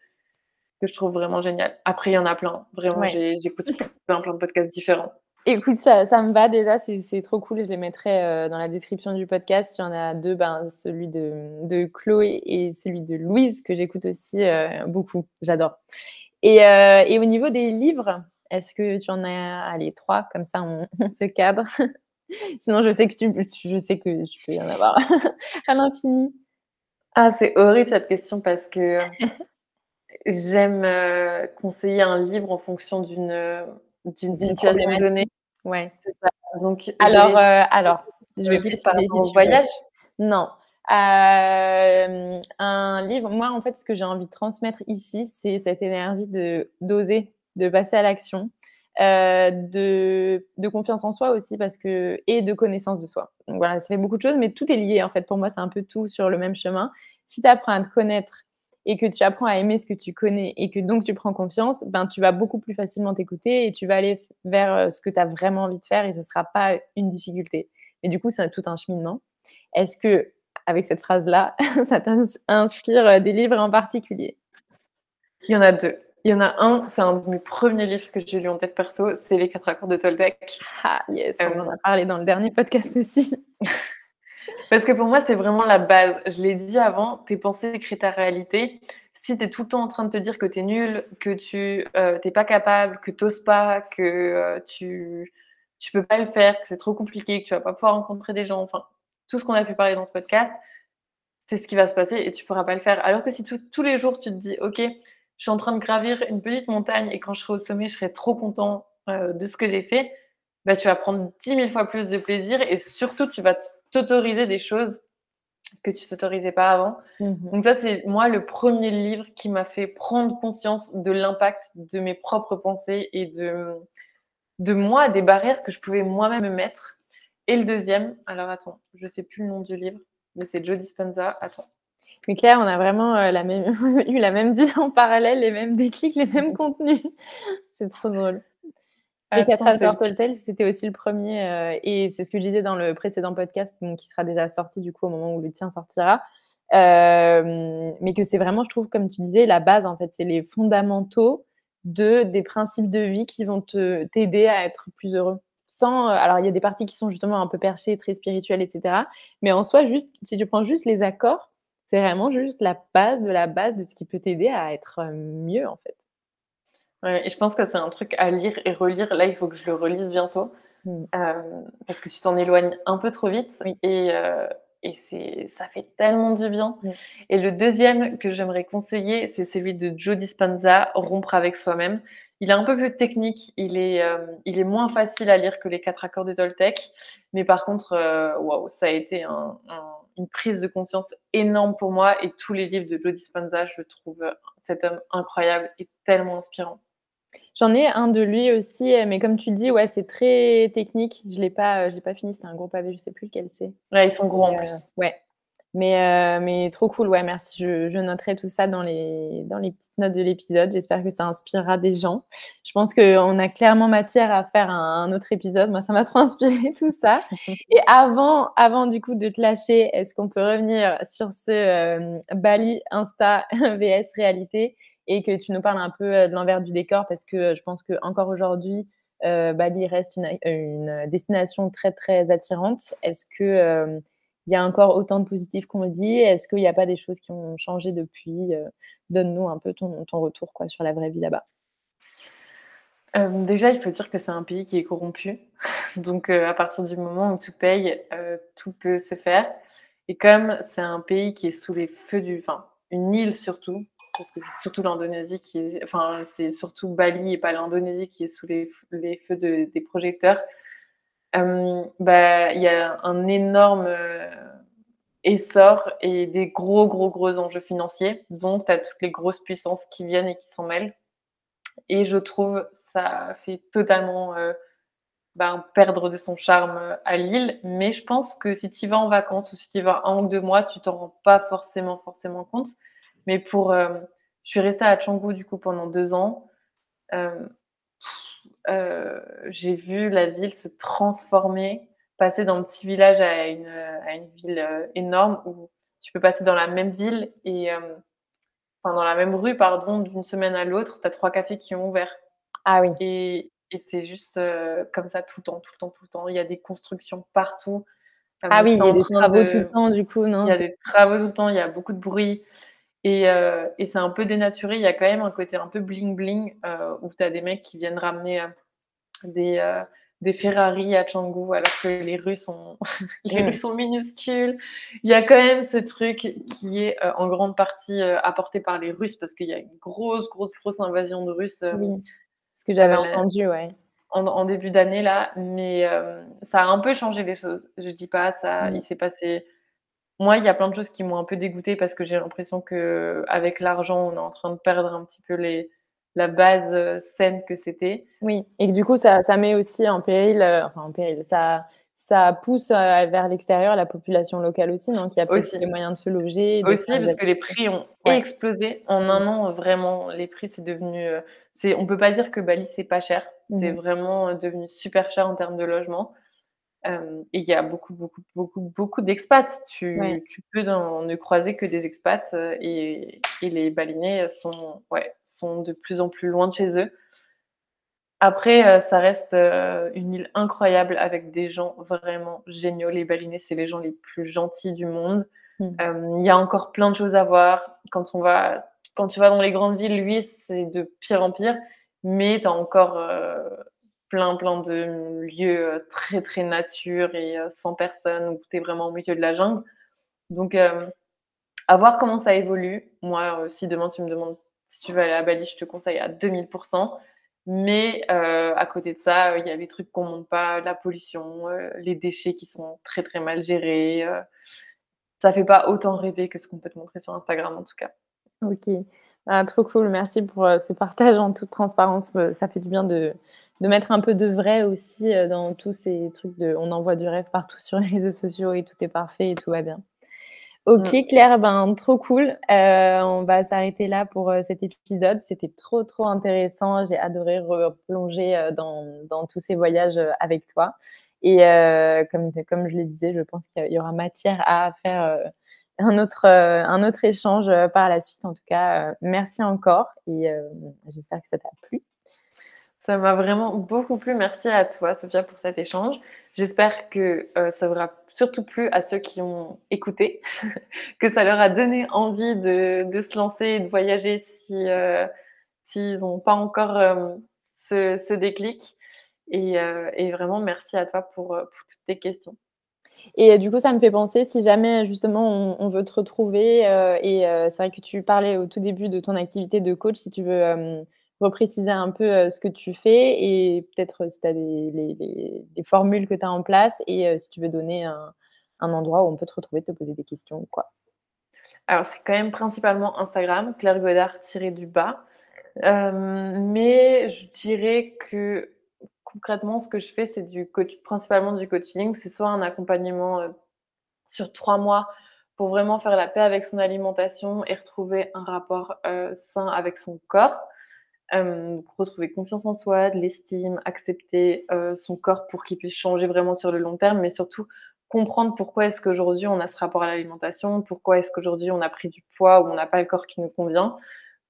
que je trouve vraiment génial. Après, il y en a plein. Vraiment, j'écoute plein, plein de podcasts différents. Écoute, ça, ça me va déjà, c'est trop cool. Je les mettrai euh, dans la description du podcast. Il y en a deux, ben, celui de, de Chloé et celui de Louise, que j'écoute aussi euh, beaucoup. J'adore. Et, euh, et, au niveau des livres, est-ce que tu en as allez, trois Comme ça, on, se cadre? Sinon, je sais que tu, je sais que tu peux y en avoir à l'infini. Ah, c'est horrible cette question parce que j'aime conseiller un livre en fonction d'une d'une situation donnée. Ouais. Ça. Donc, alors, euh, alors, je vais parler si voyage. Non. Euh, un livre. Moi, en fait, ce que j'ai envie de transmettre ici, c'est cette énergie de d'oser, de passer à l'action, euh, de, de, confiance en soi aussi, parce que et de connaissance de soi. Donc voilà, ça fait beaucoup de choses, mais tout est lié en fait. Pour moi, c'est un peu tout sur le même chemin. Si tu apprends à te connaître et que tu apprends à aimer ce que tu connais et que donc tu prends confiance, ben, tu vas beaucoup plus facilement t'écouter et tu vas aller vers euh, ce que tu as vraiment envie de faire et ce ne sera pas une difficulté. Mais du coup, c'est tout un cheminement. Est-ce que, avec cette phrase-là, ça t'inspire euh, des livres en particulier? Il y en a deux. Il y en a un, c'est un de mes premiers livres que j'ai lu en tête perso, c'est Les quatre accords de Toltec. Ah yes, on en a parlé dans le dernier podcast aussi. Parce que pour moi, c'est vraiment la base. Je l'ai dit avant, tes pensées créent ta réalité. Si tu es tout le temps en train de te dire que tu es nul, que tu euh, pas capable, que tu pas, que euh, tu ne peux pas le faire, que c'est trop compliqué, que tu vas pas pouvoir rencontrer des gens, enfin, tout ce qu'on a pu parler dans ce podcast, c'est ce qui va se passer et tu pourras pas le faire. Alors que si tous les jours, tu te dis, OK, je suis en train de gravir une petite montagne et quand je serai au sommet, je serai trop content euh, de ce que j'ai fait, bah, tu vas prendre 10 000 fois plus de plaisir et surtout, tu vas t'autoriser des choses que tu t'autorisais pas avant. Mmh Donc ça, c'est moi le premier livre qui m'a fait prendre conscience de l'impact de mes propres pensées et de, de moi, des barrières que je pouvais moi-même me mettre. Et le deuxième, alors attends, je sais plus le nom du livre, mais c'est Joe Dispenza. Attends. Mais Claire, on a vraiment euh, la même, eu la même vie en parallèle, les mêmes déclics, les mêmes contenus. c'est trop drôle. Les quatre accords Toltel, c'était aussi le premier, euh, et c'est ce que je disais dans le précédent podcast, donc, qui sera déjà sorti du coup au moment où le tien sortira. Euh, mais que c'est vraiment, je trouve, comme tu disais, la base en fait, c'est les fondamentaux de des principes de vie qui vont te t'aider à être plus heureux. Sans, euh, alors il y a des parties qui sont justement un peu perchées, très spirituelles, etc. Mais en soi, juste si tu prends juste les accords, c'est vraiment juste la base de la base de ce qui peut t'aider à être mieux en fait. Ouais, et je pense que c'est un truc à lire et relire. Là, il faut que je le relise bientôt. Mmh. Euh, parce que tu t'en éloignes un peu trop vite. Et, euh, et c'est, ça fait tellement du bien. Mmh. Et le deuxième que j'aimerais conseiller, c'est celui de Joe Dispenza, Rompre avec soi-même. Il est un peu plus technique, il est, euh, il est moins facile à lire que les quatre accords de Toltec. Mais par contre, waouh, ça a été une prise de conscience énorme pour moi. Et tous les livres de Joe Dispenza, je trouve cet homme incroyable et tellement inspirant. J'en ai un de lui aussi, mais comme tu dis, ouais, c'est très technique. Je l'ai pas, je l'ai pas fini. C'était un gros pavé, je sais plus lequel c'est. Ouais, ils sont gros en plus. Euh, ouais, mais euh, mais trop cool. Ouais, merci. Je, noterai tout ça dans les dans les petites notes de l'épisode. J'espère que ça inspirera des gens. Je pense qu'on a clairement matière à faire un, autre épisode. Moi, ça m'a trop inspiré tout ça. Et avant avant du coup de te lâcher, est-ce qu'on peut revenir sur ce euh, Bali Insta VS réalité? Et que tu nous parles un peu euh, de l'envers du décor parce que euh, je pense qu'encore aujourd'hui, euh, Bali reste une, destination très très attirante. Est-ce que il y a encore autant de positifs qu'on le dit? Est-ce qu'il n'y a pas des choses qui ont changé depuis? Donne-nous un peu ton, retour sur la vraie vie là-bas. déjà, il faut dire que c'est un pays qui est corrompu. Donc, à partir du moment où tout paye, tout peut se faire. Et comme c'est un pays qui est sous les feux du. Enfin, une île surtout, parce que c'est surtout l'Indonésie qui est, enfin, c'est surtout Bali et pas l'Indonésie qui est sous les, feux des projecteurs. Euh, bah, il y a un énorme euh, essor et des gros, gros, gros enjeux financiers. Donc, tu as toutes les grosses puissances qui viennent et qui s'en mêlent. Et je trouve ça fait totalement euh, bah, perdre de son charme à Lille. Mais je pense que si tu vas en vacances ou si tu vas un ou deux mois, tu t'en rends pas forcément, forcément compte. Mais pour. Euh, je suis restée à Canggu du coup pendant deux ans. Euh, euh, j'ai vu la ville se transformer, passer d'un petit village à une, à une ville énorme où tu peux passer dans la même ville et. enfin, dans la même rue, pardon, d'une semaine à l'autre, tu as trois cafés qui ont ouvert. Ah oui. Et et c'est juste comme ça tout le temps, tout le temps, tout le temps. Il y a des constructions partout. Ah oui, il y a des travaux tout le temps, du coup, non Il y a des travaux tout le temps, il y a beaucoup de bruit. Et, et c'est un peu dénaturé. Il y a quand même un côté un peu bling-bling où tu as des mecs qui viennent ramener des, des Ferrari à Canggu alors que les rues sont, les rues sont minuscules. Il y a quand même ce truc qui est en grande partie apporté par les Russes parce qu'il y a une grosse, grosse, grosse invasion de Russes. oui, ce que j'avais entendu, ouais. En, début d'année là, mais ça a un peu changé les choses. Je dis pas ça, il s'est passé. Moi, il y a plein de choses qui m'ont un peu dégoûtée parce que j'ai l'impression que avec l'argent, on est en train de perdre un petit peu les, la base euh, saine que c'était. Oui, et que du coup, ça, ça met aussi en péril, euh, enfin en péril, ça, ça pousse euh, vers l'extérieur la population locale aussi, donc il y a aussi les moyens de se loger. aussi, parce que les prix ont explosé. En un an, vraiment, les prix, c'est devenu. c'est, on peut pas dire que Bali, c'est pas cher. C'est mmh vraiment devenu super cher en termes de logement et il y a beaucoup, beaucoup, beaucoup, beaucoup d'expats. Tu, tu, peux ne croiser que des expats et, et, les balinés sont, ouais, sont de plus en plus loin de chez eux. Après, ça reste une île incroyable avec des gens vraiment géniaux. Les balinés, c'est les gens les plus gentils du monde. Mmh. Il y a encore plein de choses à voir. Quand, on va, quand tu vas dans les grandes villes, lui, c'est de pire en pire. Mais tu as encore plein, plein de lieux euh, très, très nature et euh, sans personne, où tu es vraiment au milieu de la jungle. Donc, euh, à voir comment ça évolue. Moi, si demain tu me demandes si tu veux aller à Bali, je te conseille à 2000%. Mais à côté de ça, il y a les trucs qu'on ne monte pas, la pollution, les déchets qui sont très très mal gérés. ça fait pas autant rêver que ce qu'on peut te montrer sur Instagram en tout cas. Ok, ah, trop cool. Merci pour ce partage en toute transparence. Ça fait du bien de, de mettre un peu de vrai aussi euh, dans tous ces trucs de on envoie du rêve partout sur les réseaux sociaux et tout est parfait et tout va bien. Ok mm. Claire, ben trop cool. Euh, on va s'arrêter là pour euh, cet épisode. C'était trop trop intéressant. J'ai adoré replonger dans, dans, tous ces voyages avec toi. Et comme, comme je le disais, je pense qu'il y aura matière à faire un autre, un autre échange par la suite. En tout cas, merci encore et j'espère que ça t'a plu. Ça m'a vraiment beaucoup plu. Merci à toi, Sophia, pour cet échange. J'espère que euh, ça aura surtout plu à ceux qui ont écouté, que ça leur a donné envie de, se lancer et de voyager si euh, s'ils n'ont pas encore euh, ce, déclic. Et, vraiment, merci à toi pour, toutes tes questions. Et du coup, ça me fait penser, si jamais justement on, veut te retrouver, et c'est vrai que tu parlais au tout début de ton activité de coach, si tu veux repréciser un peu ce que tu fais et peut-être si tu as des, formules que tu as en place et si tu veux donner un, endroit où on peut te retrouver, te poser des questions quoi. Alors, c'est quand même principalement Instagram, Claire Godard-du-bas. mais je dirais que concrètement, ce que je fais, c'est du coach, principalement du coaching. C'est soit un accompagnement sur trois mois pour vraiment faire la paix avec son alimentation et retrouver un rapport sain avec son corps retrouver confiance en soi, de l'estime, accepter son corps pour qu'il puisse changer vraiment sur le long terme, mais surtout comprendre pourquoi est-ce qu'aujourd'hui on a ce rapport à l'alimentation, pourquoi est-ce qu'aujourd'hui on a pris du poids ou on n'a pas le corps qui nous convient,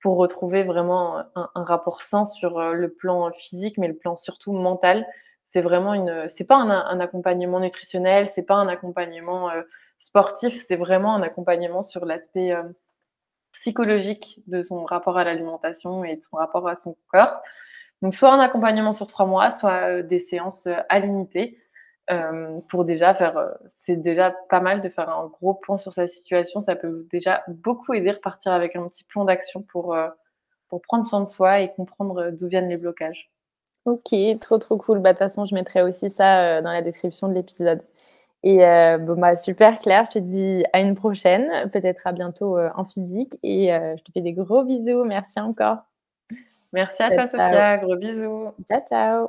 pour retrouver vraiment un, rapport sain sur le plan physique, mais le plan surtout mental. C'est vraiment une, c'est pas un, accompagnement nutritionnel, c'est pas un accompagnement sportif, c'est vraiment un accompagnement sur l'aspect psychologique de son rapport à l'alimentation et de son rapport à son corps. Donc, soit un accompagnement sur trois mois, soit euh, des séances euh, à l'unité. Euh, pour déjà faire, c'est déjà pas mal de faire un gros point sur sa situation. Ça peut déjà beaucoup aider, repartir avec un petit plan d'action pour, pour prendre soin de soi et comprendre d'où viennent les blocages. Ok, trop trop cool. Bah, de toute façon, je mettrai aussi ça dans la description de l'épisode. Et euh, bon, bah, super Claire, je te dis à une prochaine, peut-être à bientôt euh, en physique. Et euh, je te fais des gros bisous. Merci encore. Merci à toi, Sophia. Gros bisous. Ciao, ciao.